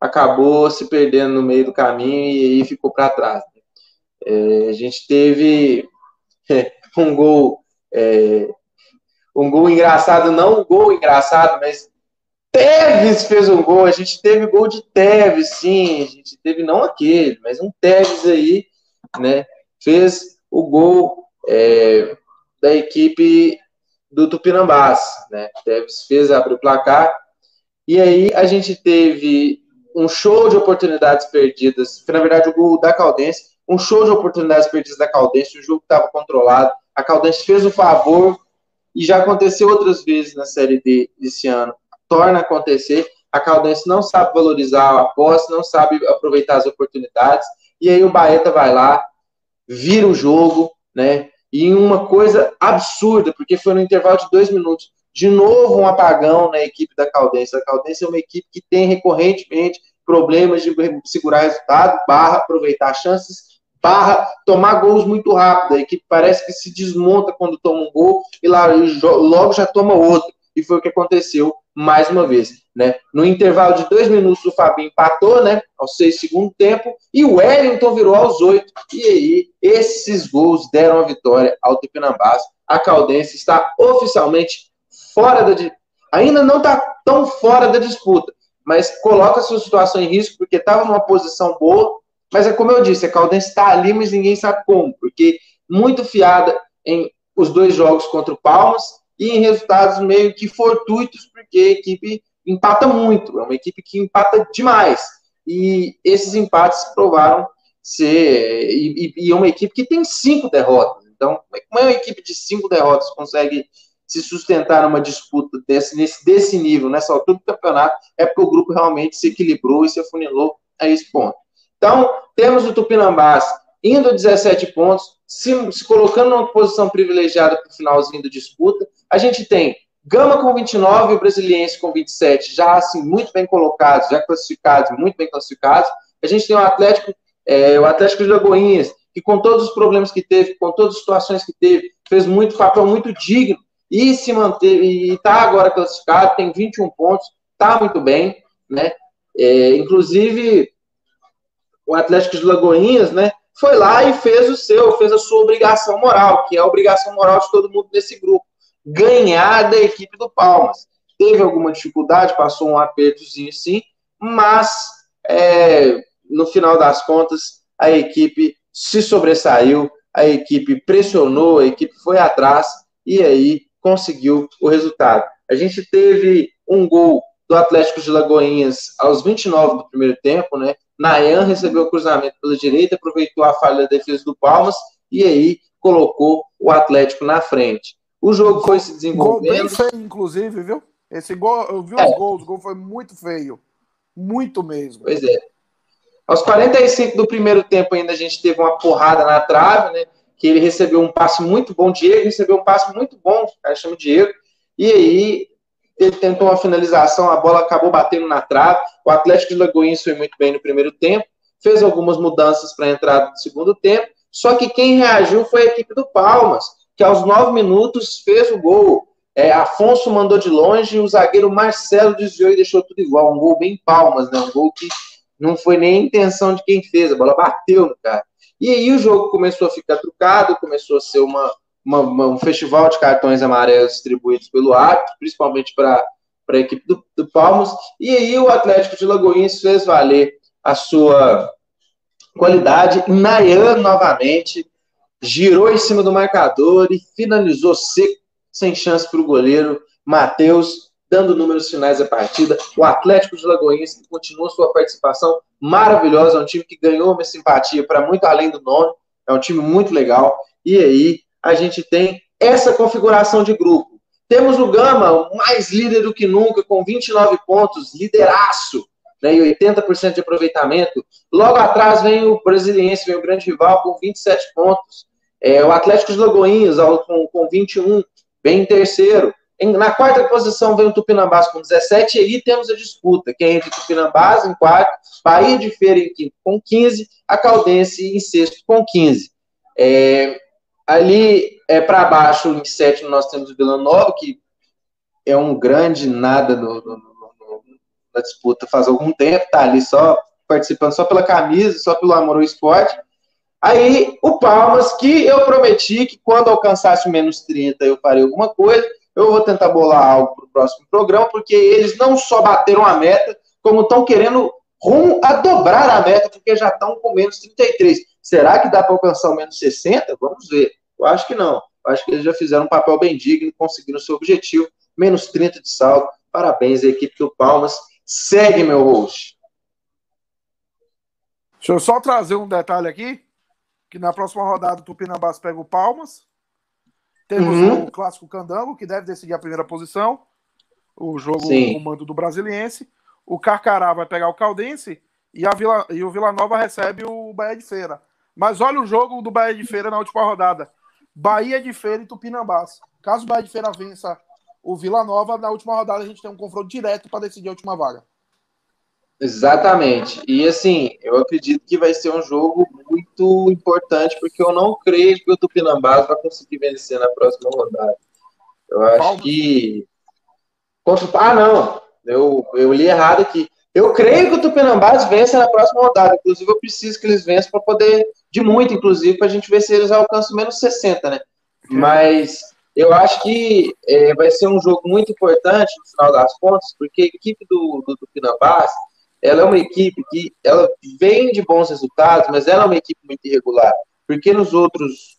acabou se perdendo no meio do caminho e aí ficou para trás. É, a gente teve um gol, é, um gol engraçado, não um gol engraçado, mas Teves fez um gol, a gente teve gol de Teves, sim, a gente teve não aquele, mas um Teves aí, né, fez o gol é, da equipe do Tupinambás, né, Teves fez, abriu o placar, e aí a gente teve um show de oportunidades perdidas. Na verdade, o gol da Caldense. Um show de oportunidades perdidas da Caldense. O jogo estava controlado. A Caldense fez o favor e já aconteceu outras vezes na Série D desse ano. Torna a acontecer. A Caldense não sabe valorizar a posse, não sabe aproveitar as oportunidades. E aí o Baeta vai lá, vira o jogo, né? E uma coisa absurda, porque foi no intervalo de dois minutos. De novo um apagão na equipe da Caldense. A Caldense é uma equipe que tem recorrentemente problemas de segurar resultado, barra aproveitar chances, barra tomar gols muito rápido. A equipe parece que se desmonta quando toma um gol e lá logo já toma outro. E foi o que aconteceu mais uma vez. Né? No intervalo de dois minutos, o Fabinho empatou, né? Aos seis segundo tempo, e o Wellington virou aos oito. E aí, esses gols deram a vitória ao Tupinambás. A Caldense está oficialmente fora da. Ainda não está tão fora da disputa, mas coloca sua situação em risco, porque estava numa posição boa. Mas é como eu disse, a Caldense está ali, mas ninguém sabe como, porque muito fiada em os dois jogos contra o Palmas e em resultados meio que fortuitos, porque a equipe empata muito, é uma equipe que empata demais. E esses empates provaram ser. E, e, é uma equipe que tem cinco derrotas. Então, como é uma equipe de cinco derrotas consegue se sustentar numa disputa desse, nesse, desse nível, nessa altura do campeonato, é porque o grupo realmente se equilibrou e se afunilou a esse ponto. Então, temos o Tupinambás indo a 17 pontos, se, se colocando numa posição privilegiada para o finalzinho da disputa. A gente tem Gama com 29 e o Brasiliense com 27, já assim, muito bem colocados, já classificados, muito bem classificados. A gente tem o Atlético, é, o Atlético de Lagoinhas, que com todos os problemas que teve, com todas as situações que teve, fez muito papel muito digno e se manteve, e está agora classificado, tem 21 pontos, está muito bem, né? É, inclusive, o Atlético de Lagoinhas, né, foi lá e fez o seu, fez a sua obrigação moral, que é a obrigação moral de todo mundo nesse grupo, ganhar da equipe do Palmas. Teve alguma dificuldade, passou um apertozinho sim, mas é, no final das contas a equipe se sobressaiu, a equipe pressionou, a equipe foi atrás e aí conseguiu o resultado. A gente teve um gol do Atlético de Lagoinhas aos 29 do primeiro tempo, né? Nayan recebeu o cruzamento pela direita, aproveitou a falha da defesa do Palmas e aí colocou o Atlético na frente. O jogo foi se desenvolvendo. Gol bem feio, inclusive, viu? Esse gol, eu vi é. os gols, o gol foi muito feio. Muito mesmo. Pois é. Aos 45 do primeiro tempo ainda a gente teve uma porrada na trave, né? Que ele recebeu um passe muito bom, Diego recebeu um passe muito bom, o cara chama Diego. E aí ele tentou uma finalização, a bola acabou batendo na trave. O Atlético de Lagoinhas foi muito bem no primeiro tempo, fez algumas mudanças para a entrada do segundo tempo, só que quem reagiu foi a equipe do Palmas, que aos nove minutos fez o gol. É, Afonso mandou de longe o zagueiro Marcelo desviou e deixou tudo igual. Um gol bem Palmas, né? Um gol que não foi nem intenção de quem fez, a bola bateu no cara. E aí o jogo começou a ficar trucado, começou a ser uma uma, uma, um festival de cartões amarelos distribuídos pelo árbitro, principalmente para a equipe do, do Palmas. E aí o Atlético de Lagoinhas fez valer a sua qualidade. Nayan novamente girou em cima do marcador e finalizou seco, sem chance para o goleiro Matheus, dando números finais da partida. O Atlético de Lagoinhas continua sua participação maravilhosa, é um time que ganhou uma simpatia para muito além do nome, é um time muito legal. E aí a gente tem essa configuração de grupo. Temos o Gama, mais líder do que nunca, com 29 pontos, lideraço, né, e 80% de aproveitamento. Logo atrás vem o Brasiliense, vem o grande rival, com 27 pontos. É, o Atlético de Lagoinhas, com, com 21, vem em terceiro. Na quarta posição vem o Tupinambás com 17, e aí temos a disputa, que é entre Tupinambás em quarto, Bahia de Feira em quinto com 15, a Caldense em sexto com 15. É, Ali é para baixo, em sétimo, nós temos o Vila Nova, que é um grande nada no, no, no, na disputa faz algum tempo, tá ali só participando só pela camisa, só pelo amor ao esporte. Aí o Palmas, que eu prometi que quando alcançasse menos 30 eu faria alguma coisa. Eu vou tentar bolar algo para o próximo programa, porque eles não só bateram a meta, como estão querendo rumo a dobrar a meta, porque já estão com menos 33. Será que dá para alcançar o menos 60? Vamos ver. Eu acho que não. Eu acho que eles já fizeram um papel bem digno, conseguiram o seu objetivo. Menos 30 de saldo. Parabéns à equipe do Palmas. Segue, meu host. Deixa eu só trazer um detalhe aqui, que na próxima rodada o Tupinambás pega o Palmas. Temos Uhum. o clássico Candango, que deve decidir a primeira posição. O jogo Sim. com o mando do Brasiliense. O Carcará vai pegar o Caldense e, a Vila, e o Vila Nova recebe o Bahia de Feira. Mas olha o jogo do Bahia de Feira na última rodada. Bahia de Feira e Tupinambás. Caso o Bahia de Feira vença o Vila Nova, na última rodada a gente tem um confronto direto para decidir a última vaga. Exatamente. E assim, eu acredito que vai ser um jogo muito importante, porque eu não creio que o Tupinambás vai conseguir vencer na próxima rodada. Eu acho que. Ah, não! Eu, eu li errado aqui. Eu creio que o Tupinambás vence na próxima rodada. Inclusive, eu preciso que eles vençam para poder. De muito, inclusive, para a gente ver se eles alcançam menos 60, né? Mas eu acho que é, vai ser um jogo muito importante no final das contas, porque a equipe do, do Tupinambás ela é uma equipe que ela vem de bons resultados, mas ela é uma equipe muito irregular. Porque nos outros,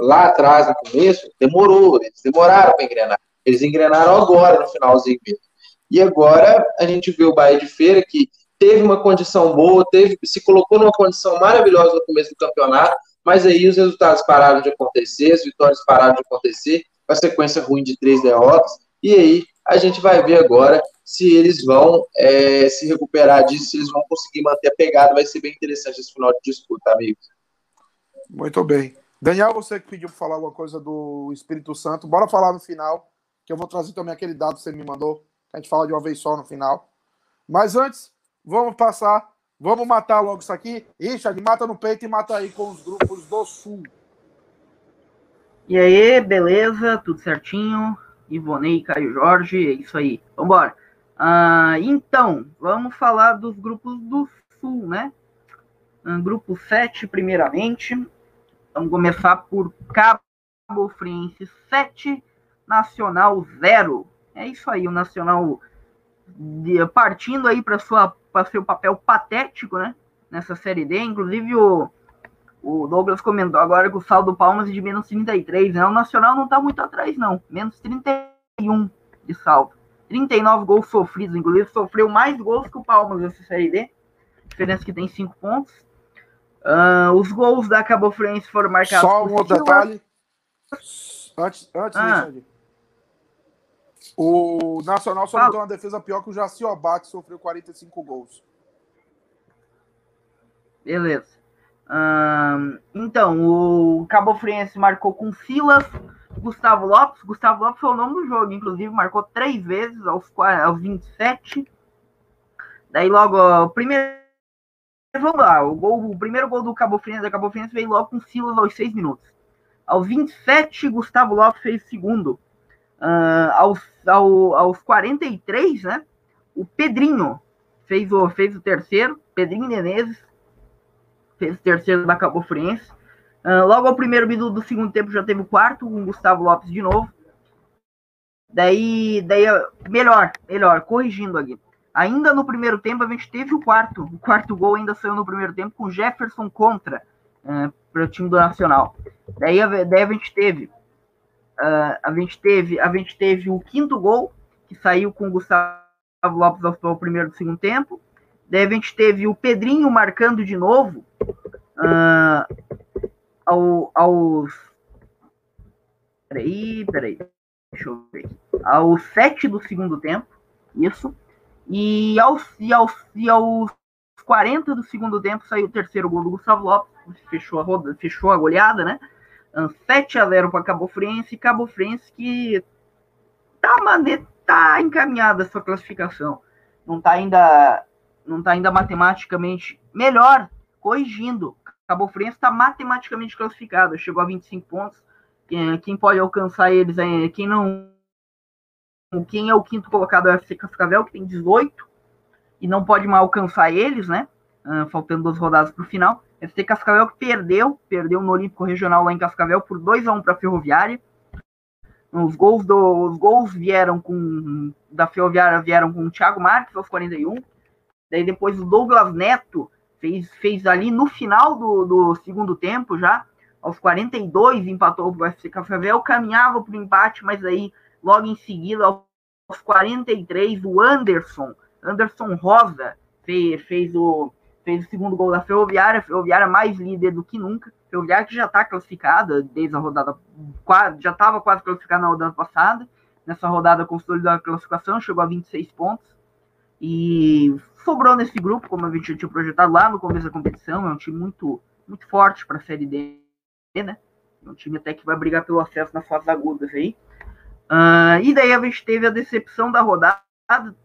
lá atrás, no começo, demorou, eles demoraram para engrenar. Eles engrenaram agora, no finalzinho mesmo. E agora a gente vê o Bahia de Feira, que teve uma condição boa, teve, se colocou numa condição maravilhosa no começo do campeonato, mas aí os resultados pararam de acontecer, as vitórias pararam de acontecer, a sequência ruim de três derrotas, e aí a gente vai ver agora se eles vão é, se recuperar disso, se eles vão conseguir manter a pegada. Vai ser bem interessante esse final de disputa, amigos. Muito bem. Daniel, você que pediu para falar alguma coisa do Espírito Santo, bora falar no final, que eu vou trazer também aquele dado que você me mandou, que a gente fala de uma vez só no final. Mas antes, vamos passar, vamos matar logo isso aqui. Richard, mata no peito e mata aí com os grupos do Sul. E aí, beleza? Tudo certinho? Ivonei, Caio Jorge, é isso aí. Vambora. Ah, então, vamos falar dos grupos do Sul, né? Ah, grupo 7, primeiramente. Vamos começar por Cabo Friense 7, Nacional 0. É isso aí, o Nacional partindo aí para seu papel patético, né? Nessa Série D. Inclusive, o, o Douglas comentou agora que o saldo Palmas é de menos 33, né? O Nacional não tá muito atrás, não. Menos 31 de saldo. 39 gols sofridos, inclusive sofreu mais gols que o Palmas nessa Série D. Diferença que tem 5 pontos. Ah, os gols da Cabo Friense foram marcados Só um outro detalhe. Antes, antes Ah. Richard. O Nacional só tem uma defesa pior que o Jaci Obá, que sofreu 45 gols. Beleza. Ahn, então, o Cabo Friense marcou com Silas, Gustavo Lopes. Gustavo Lopes foi o nome do jogo, inclusive, marcou três vezes aos, aos 27. Daí logo, o primeiro. Vamos lá, o, gol, o primeiro gol do Cabo Friense, da Cabo Friense veio logo com Silas aos 6 minutos. Aos 27, Gustavo Lopes fez segundo. Ah, aos, ao, aos 43, né? O Pedrinho fez o, fez o terceiro. Pedrinho Menezes fez o terceiro da Cabo Friense. Ah, logo ao primeiro minuto do segundo tempo já teve o quarto, com o Gustavo Lopes de novo. Daí, daí melhor, melhor, corrigindo aqui. Ainda no primeiro tempo a gente teve o quarto. O quarto gol ainda saiu no primeiro tempo com Jefferson contra para o time do Nacional. Daí, daí a gente teve ah, a gente teve a gente teve o quinto gol que saiu com o Gustavo Lopes ao primeiro do segundo tempo. Daí a gente teve o Pedrinho marcando de novo ah, ao, aos. Peraí, peraí. Deixa eu ver. Aos sete do segundo tempo. Isso. E aos, e aos, e aos 40 do segundo tempo saiu o terceiro gol do Gustavo Lopes. Fechou a, roda, fechou a goleada, né? 7 a 0 para Cabo Friense. Cabo Friense que tá, mane- tá encaminhada a sua classificação. Não tá ainda não tá ainda matematicamente melhor, corrigindo. Cabo Friense está matematicamente classificado, chegou a 25 pontos. Quem, quem pode alcançar eles é quem não quem é o quinto colocado é o FC Cascavel, que tem 18 e não pode mais alcançar eles, né? Ah, faltando duas rodadas para o final. FC Cascavel que perdeu, perdeu no Olímpico Regional lá em Cascavel por 2 a 1 para a Ferroviária. Os gols, do, os gols vieram com da Ferroviária vieram com o Thiago Marques aos 41. Daí depois o Douglas Neto fez, fez ali no final do, do segundo tempo já, aos 42 empatou o FC Cascavel, caminhava para o empate, mas aí logo em seguida aos 43 o Anderson, Anderson Rosa fez, fez o fez o segundo gol da Ferroviária, Ferroviária mais líder do que nunca. Ferroviária que já está classificada desde a rodada, já estava quase classificada na rodada passada. Nessa rodada consolidou a classificação, chegou a 26 pontos. E sobrou nesse grupo, como a gente tinha projetado lá no começo da competição. É um time muito, muito forte para a Série D, né? É um time até que vai brigar pelo acesso nas fases agudas aí. Uh, e daí a gente teve a decepção da rodada.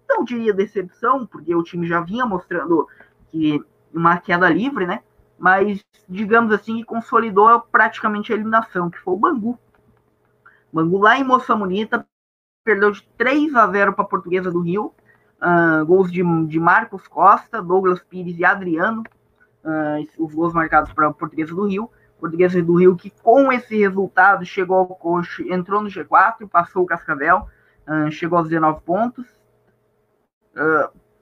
Não diria decepção, porque o time já vinha mostrando que uma queda livre, né? Mas, digamos assim, consolidou praticamente a eliminação, que foi o Bangu. Bangu lá em Moça Bonita perdeu de 3 a 0 para a Portuguesa do Rio. Uh, gols de, de Marcos Costa, Douglas Pires e Adriano. Uh, os gols marcados para a Portuguesa do Rio. Portuguesa do Rio que com esse resultado chegou ao coxo, entrou no G4, passou o Cascavel, uh, chegou aos 19 pontos.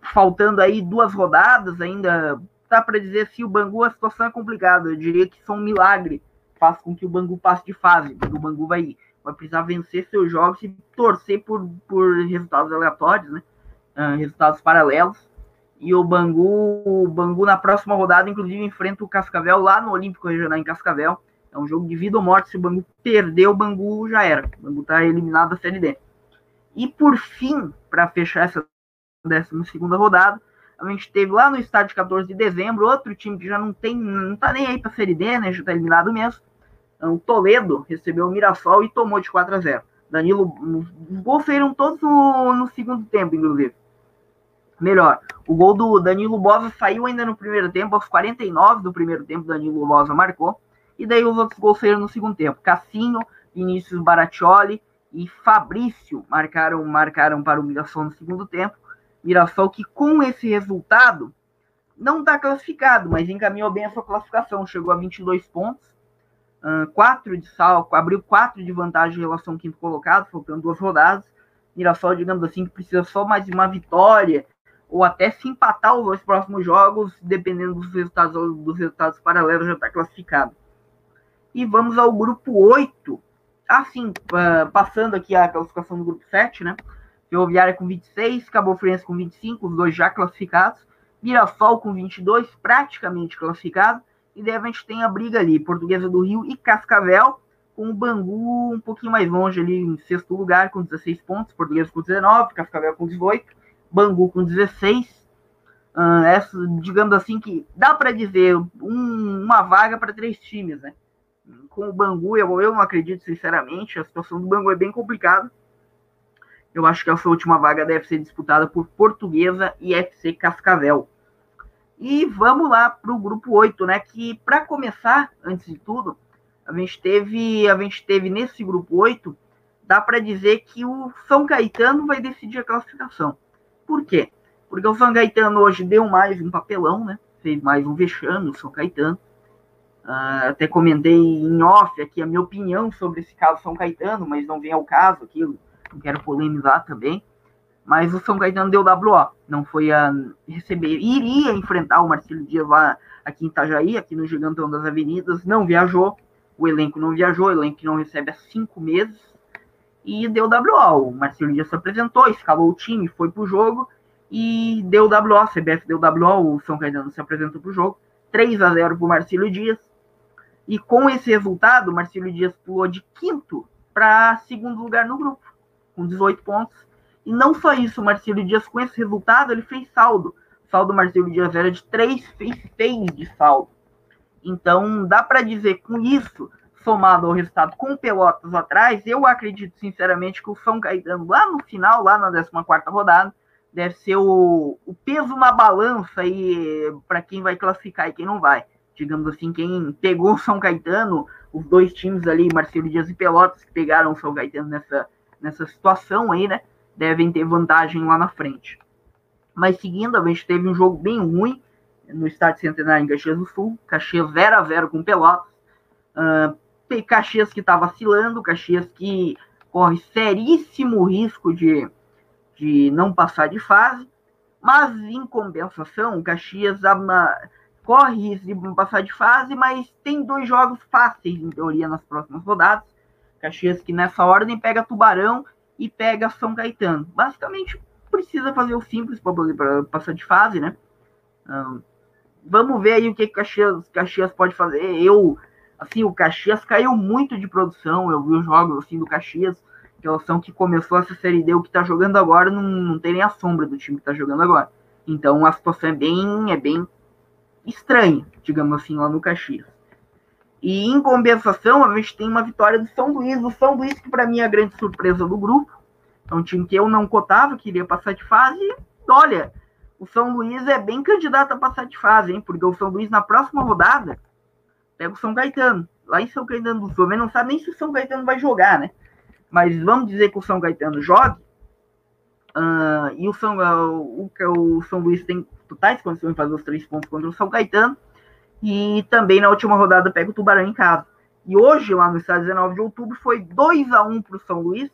faltando aí duas rodadas ainda, dá para dizer se o Bangu a situação é complicada. Eu diria que só um milagre faz com que o Bangu passe de fase. O Bangu vai vai precisar vencer seus jogos e torcer por, por resultados aleatórios, né? Uh, resultados paralelos. E o Bangu, o Bangu na próxima rodada, inclusive, enfrenta o Cascavel lá no Olímpico Regional em Cascavel. É um jogo de vida ou morte. Se o Bangu perder, o Bangu já era. O Bangu está eliminado da Série D. E por fim, para fechar essa 12 rodada, a gente teve lá no estádio 14 de dezembro outro time que já não tem, não tá nem aí para Série D, né? Já está eliminado mesmo o Toledo recebeu o Mirassol e tomou de 4 a 0. Danilo, os gols saíram todos no, no segundo tempo, inclusive. Melhor, o gol do Danilo Bosa saiu ainda no primeiro tempo, aos 49 do primeiro tempo, Danilo Bosa marcou. E daí os outros gols saíram no segundo tempo. Cassinho, Vinícius Baratioli e Fabrício marcaram, marcaram para o Mirassol no segundo tempo. Mirassol que com esse resultado não está classificado, mas encaminhou bem a sua classificação. Chegou a 22 pontos 4 de salco, abriu 4 de vantagem em relação ao quinto colocado, faltando duas rodadas. Mirassol, digamos assim, que precisa só mais de uma vitória, ou até se empatar os dois próximos jogos, dependendo dos resultados, dos resultados paralelos, já está classificado. E vamos ao grupo 8. Assim, uh, passando aqui a classificação do grupo 7, né? Ferroviária com 26, Cabo Friense com 25, os dois já classificados. Mirassol com 22, praticamente classificado. E daí a gente tem a briga ali, Portuguesa do Rio e Cascavel, com o Bangu um pouquinho mais longe ali em sexto lugar, com 16 pontos, Portuguesa com 19, Cascavel com 18, Bangu com 16. Uh, essa, digamos assim, que dá para dizer um, uma vaga para três times, né? Com o Bangu, eu, eu não acredito sinceramente, a situação do Bangu é bem complicada. Eu acho que essa última vaga deve ser disputada por Portuguesa e FC Cascavel. E vamos lá para o grupo 8, né? Que para começar, antes de tudo, a gente teve, a gente teve nesse grupo 8, dá para dizer que o São Caetano vai decidir a classificação. Por quê? Porque o São Caetano hoje deu mais um papelão, né? Fez mais um vexame, o São Caetano. Uh, até comentei em off aqui a minha opinião sobre esse caso São Caetano, mas não vem ao caso aqui, não quero polemizar também mas o São Caetano deu WO, não foi a receber, iria enfrentar o Marcelo Dias lá aqui em Itajaí, aqui no Gigantão das Avenidas, não viajou, o elenco não viajou, o elenco não recebe há cinco meses, e deu WO, o. Marcelo Dias se apresentou, escalou o time, foi pro jogo, e deu WO, a CBF deu WO, o São Caetano se apresentou pro jogo, 3 a 0 pro Marcelo Dias, e com esse resultado, o Marcelo Dias pulou de quinto para segundo lugar no grupo, com 18 pontos, e não só isso, o Marcelo Dias, com esse resultado, ele fez saldo. O saldo do Marcelo Dias era de 3, fez 6 de saldo. Então, dá para dizer com isso, somado ao resultado com Pelotas atrás, eu acredito sinceramente que o São Caetano, lá no final, lá na 14 rodada, deve ser o, o peso na balança aí para quem vai classificar e quem não vai. Digamos assim, quem pegou o São Caetano, os dois times ali, Marcelo Dias e Pelotas, que pegaram o São Caetano nessa, nessa situação aí, né? Devem ter vantagem lá na frente. Mas seguindo, a gente teve um jogo bem ruim no estádio Centenário em Caxias do Sul, Caxias 0 a 0 com Pelotas. Uh, Caxias que está vacilando, Caxias que corre seríssimo risco de, de não passar de fase, mas em compensação, Caxias uma, corre risco de passar de fase, mas tem dois jogos fáceis, em teoria, nas próximas rodadas. Caxias que nessa ordem pega Tubarão e pega São Caetano. Basicamente, precisa fazer o simples para passar de fase, né? Um, vamos ver aí o que Caxias, Caxias pode fazer. Eu, Assim, o Caxias caiu muito de produção. Eu vi os jogos assim do Caxias, que são que começou essa série D, o que tá jogando agora não, não tem nem a sombra do time que tá jogando agora. Então a situação é bem, é bem estranha, digamos assim, lá no Caxias. E em compensação, a gente tem uma vitória do São Luís. O São Luís, que para mim é a grande surpresa do grupo. É um time que eu não cotava, que iria passar de fase. E, olha, o São Luís é bem candidato a passar de fase, hein? Porque o São Luís, na próxima rodada, pega o São Caetano. Lá em São Caetano do Sul. não sabe nem se o São Caetano vai jogar, né? Mas vamos dizer que o São Caetano jogue. Uh, e o São, uh, o, o São Luís tem totais condições de fazer os três pontos contra o São Caetano. E também na última rodada pega o Tubarão em casa. E hoje, lá no estádio 19 de outubro, foi 2 a 1 para o São Luís.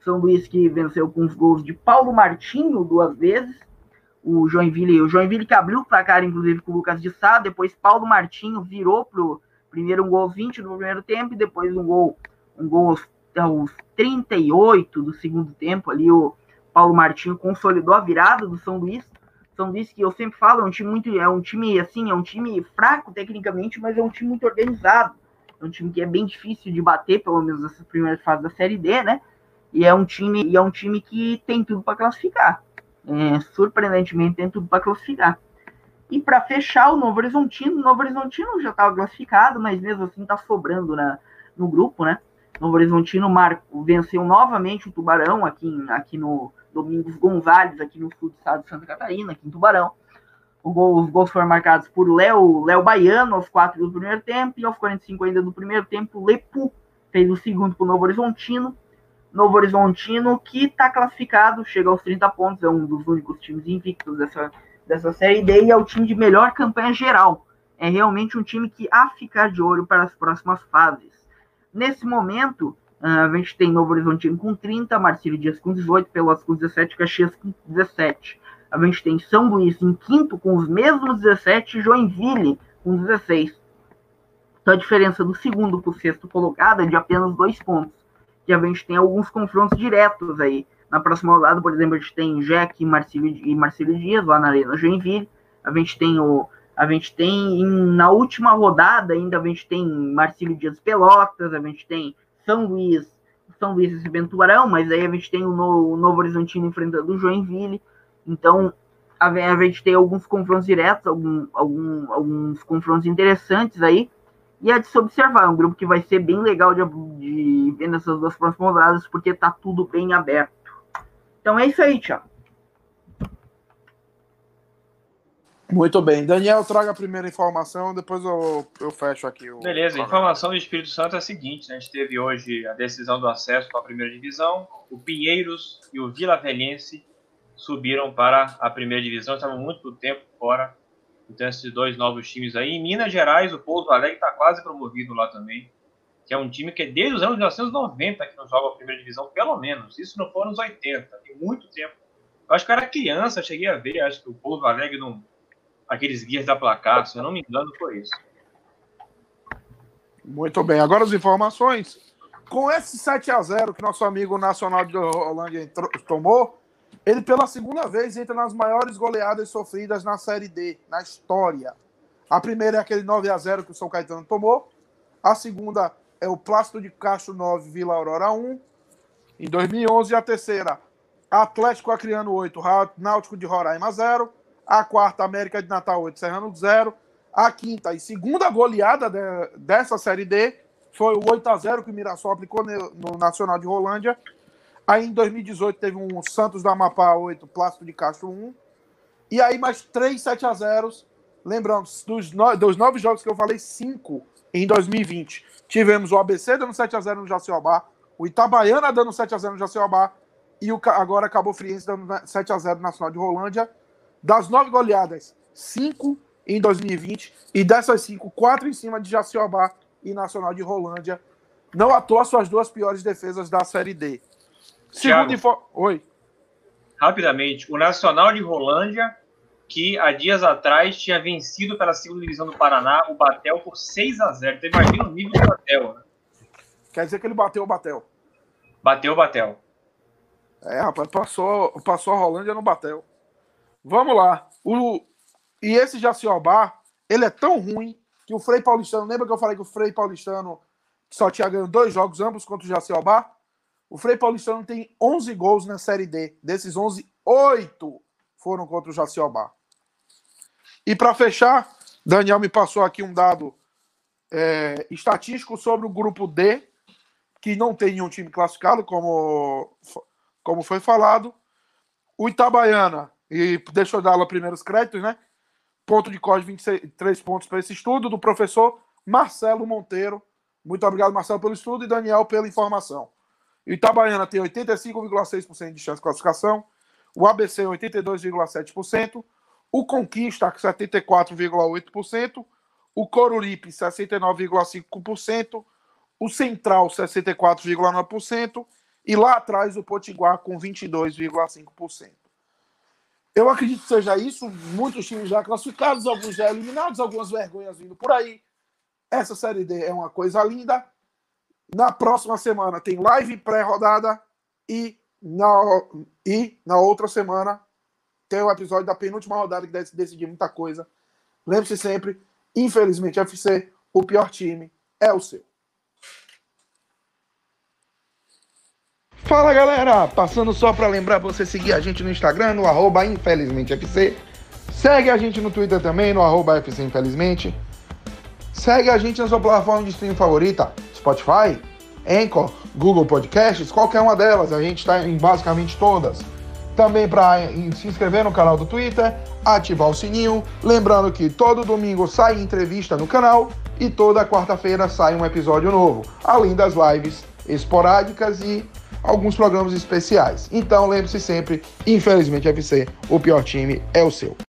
São Luís que venceu com os gols de Paulo Martinho duas vezes. O Joinville, o Joinville que abriu o placar, inclusive, com o Lucas de Sá. Depois Paulo Martinho virou pro primeiro um gol 20 no primeiro tempo, e depois um gol, um gol aos, aos 38 do segundo tempo. Ali o Paulo Martinho consolidou a virada do São Luís. São Luís que eu sempre falo, é um time muito, é um time assim, é um time fraco tecnicamente, mas é um time muito organizado. É um time que é bem difícil de bater, pelo menos nessa primeira fase da Série D, né? E é um time, e é um time que tem tudo para classificar. É, surpreendentemente tem tudo para classificar. E para fechar o Novo Horizontino, o Novo Horizontino já estava classificado, mas mesmo assim está sobrando na, no grupo, né? Novo Horizontino Marco venceu novamente o Tubarão aqui, aqui no, Domingos Gonzalez, aqui no sul do estado de Santa Catarina, aqui em Tubarão. Gol, os gols foram marcados por Léo, Léo Baiano aos 4 do primeiro tempo e aos 45 ainda do primeiro tempo, Lepu fez o segundo para o Novo Horizontino. Novo Horizontino que está classificado, chega aos 30 pontos, é um dos únicos times invictos dessa, dessa Série D e é o time de melhor campanha geral. É realmente um time que a ficar de olho para as próximas fases. Nesse momento, Uh, a gente tem Novo Horizontino com 30, Marcílio Dias com 18, Pelotas com 17, Caxias com 17. A gente tem São Luís em quinto com os mesmos 17 e Joinville com 16. Então a diferença do segundo para o sexto colocado é de apenas dois pontos. E a gente tem alguns confrontos diretos aí. Na próxima rodada, por exemplo, a gente tem Jack e Marcílio, e Marcílio Dias lá na Arena Joinville. A gente tem o. A gente tem na última rodada ainda a gente tem Marcílio Dias Pelotas, a gente tem são Luís, São Luís recebendo Tubarão, mas aí a gente tem o, no, o Novo Horizontino enfrentando o Joinville. Então, a, a gente tem alguns confrontos diretos, algum, algum, alguns confrontos interessantes aí. E é de se observar, é um grupo que vai ser bem legal de, de ver nessas duas próximas rodadas, porque tá tudo bem aberto. Então é isso aí, Thiago. Muito bem. Daniel, traga a primeira informação, depois eu, eu fecho aqui. O... Beleza, a informação do Espírito Santo é a seguinte: né? a gente teve hoje a decisão do acesso para a primeira divisão. O Pinheiros e o Vila Velhense subiram para a primeira divisão, estavam muito tempo fora. Então, esses dois novos times aí. Em Minas Gerais, o Pouso Alegre está quase promovido lá também. Que é um time que é desde os anos 1990 que não joga a primeira divisão, pelo menos. Isso não foi nos 80, tem muito tempo. Eu acho que eu era criança, cheguei a ver, acho que o Pouso Alegre não aqueles guias da placar, se eu não me engano, foi isso. Muito bem, agora as informações. Com esse 7 a 0 que nosso amigo Nacional de Rolândia tomou, ele pela segunda vez entra nas maiores goleadas sofridas na Série D, na história. A primeira é aquele 9 a 0 que o São Caetano tomou. A segunda é o Plástico de Castro 9, Vila Aurora 1, em 2011. E a terceira, Atlético Acreano 8, Náutico de Roraima 0. A quarta, América de Natal 8, Serrano 0. A quinta e segunda goleada de, dessa Série D foi o 8 a 0 que o Mirassol aplicou no, Nacional de Rolândia. Aí em 2018 teve um Santos do Amapá 8, Plástico de Castro 1. E aí mais três 7 a 0 Lembrando, dos, no, dos nove jogos que eu falei, cinco em 2020. Tivemos o ABC dando 7 a 0 no Jaciobá, o Itabaiana dando 7 a 0 no Jaciobá e o, agora acabou Friense dando 7 a 0 no Nacional de Rolândia. Das nove goleadas, cinco em 2020. E dessas cinco, quatro em cima de Jaciobá e Nacional de Rolândia. Não atuou suas duas piores defesas da Série D. Segundo info... Oi. Rapidamente, o Nacional de Rolândia, que há dias atrás tinha vencido pela segunda divisão do Paraná o Batel por 6 a 0 Então imagina o nível do Batel. Né? Quer dizer que ele bateu o Batel. Bateu o Batel. É, rapaz, passou, passou a Rolândia no Batel. Vamos lá. O, e esse Jaciobá, ele é tão ruim que o Frei Paulistano, lembra que eu falei que o Frei Paulistano só tinha ganho dois jogos, ambos contra o Jaciobá? O Frei Paulistano tem 11 gols na Série D. Desses 11, 8 foram contra o Jaciobá. E para fechar, Daniel me passou aqui um dado é, estatístico sobre o grupo D, que não tem nenhum time classificado, como, como foi falado. O Itabaiana, e deixa eu dar lá primeiros créditos, né? Ponto de código 23 pontos para esse estudo, do professor Marcelo Monteiro. Muito obrigado, Marcelo, pelo estudo e Daniel pela informação. Itabaiana tem 85,6% de chance de classificação, o ABC 82,7%, o Conquista 74,8%, o Coruripe 69,5%, o Central 64,9% e lá atrás o Potiguar com 22,5%. Eu acredito que seja isso, muitos times já classificados, alguns já eliminados, algumas vergonhas vindo por aí. Essa série D é uma coisa linda. Na próxima semana tem live pré-rodada e na, e na outra semana tem o episódio da penúltima rodada que deve decidir muita coisa. Lembre-se sempre, infelizmente, FC, o pior time é o seu. Fala galera, passando só para lembrar você seguir a gente no Instagram, no arroba infelizmentefc. Segue a gente no Twitter também, no arroba FC Infelizmente. Segue a gente na sua plataforma de streaming favorita, Spotify, Anchor, Google Podcasts, qualquer uma delas. A gente está em basicamente todas. Também para se inscrever no canal do Twitter, ativar o sininho. Lembrando que todo domingo sai entrevista no canal e toda quarta-feira sai um episódio novo, além das lives esporádicas e alguns programas especiais. Então lembre-se sempre, infelizmente FC, o pior time é o seu.